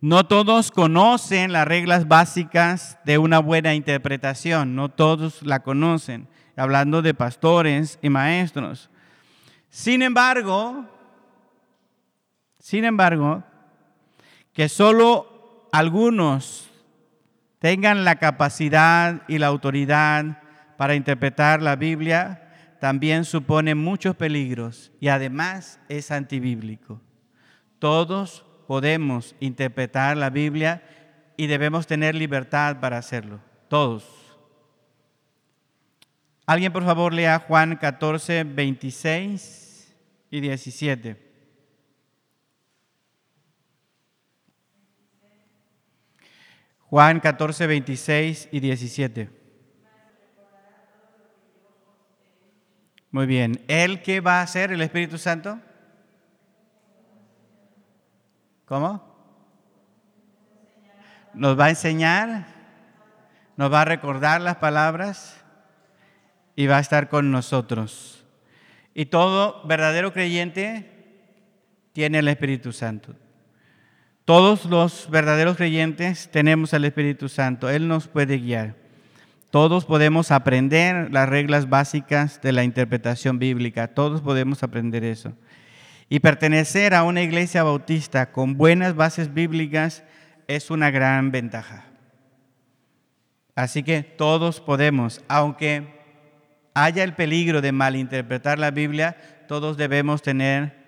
No todos conocen las reglas básicas de una buena interpretación, no todos la conocen hablando de pastores y maestros. Sin embargo, sin embargo, que solo algunos tengan la capacidad y la autoridad para interpretar la Biblia, también supone muchos peligros y además es antibíblico. Todos podemos interpretar la Biblia y debemos tener libertad para hacerlo. Todos. Alguien por favor lea Juan 14, 26 y 17. Juan 14, 26 y 17. Muy bien. ¿Él qué va a hacer el Espíritu Santo? ¿Cómo? Nos va a enseñar, nos va a recordar las palabras y va a estar con nosotros. Y todo verdadero creyente tiene el Espíritu Santo. Todos los verdaderos creyentes tenemos el Espíritu Santo. Él nos puede guiar. Todos podemos aprender las reglas básicas de la interpretación bíblica. Todos podemos aprender eso. Y pertenecer a una iglesia bautista con buenas bases bíblicas es una gran ventaja. Así que todos podemos, aunque haya el peligro de malinterpretar la Biblia, todos debemos tener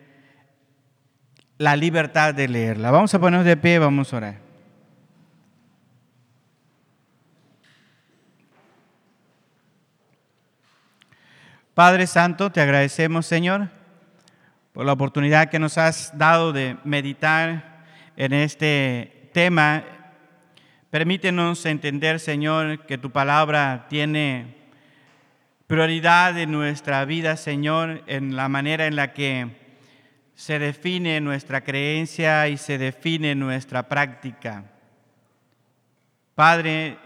la libertad de leerla. Vamos a ponernos de pie, vamos a orar. Padre Santo, te agradecemos, Señor, por la oportunidad que nos has dado de meditar en este tema. Permítenos entender, Señor, que tu palabra tiene prioridad de nuestra vida, Señor, en la manera en la que se define nuestra creencia y se define nuestra práctica. Padre,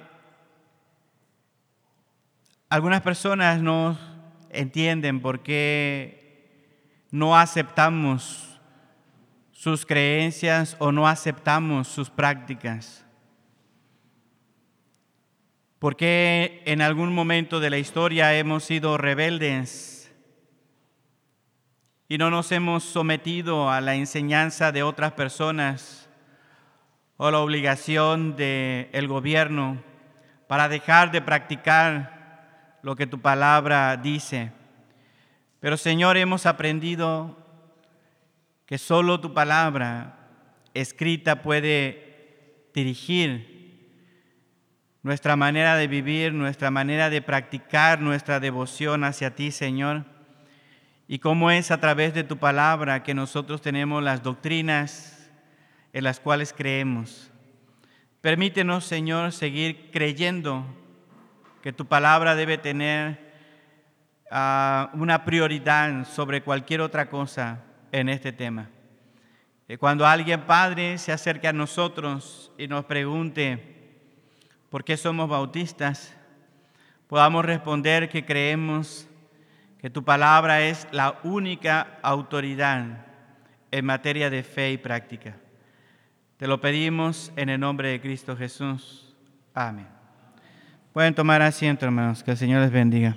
algunas personas no entienden por qué no aceptamos sus creencias o no aceptamos sus prácticas. Porque en algún momento de la historia hemos sido rebeldes y no nos hemos sometido a la enseñanza de otras personas o la obligación del gobierno para dejar de practicar lo que tu palabra dice. Pero Señor, hemos aprendido que solo tu palabra escrita puede dirigir nuestra manera de vivir, nuestra manera de practicar nuestra devoción hacia ti, Señor. Y cómo es a través de tu palabra que nosotros tenemos las doctrinas en las cuales creemos. Permítenos, Señor, seguir creyendo que tu palabra debe tener ah, una prioridad sobre cualquier otra cosa en este tema. Que cuando alguien, Padre, se acerque a nosotros y nos pregunte, por qué somos bautistas, podamos responder que creemos que tu palabra es la única autoridad en materia de fe y práctica. Te lo pedimos en el nombre de Cristo Jesús. Amén. Pueden tomar asiento, hermanos. Que el Señor les bendiga.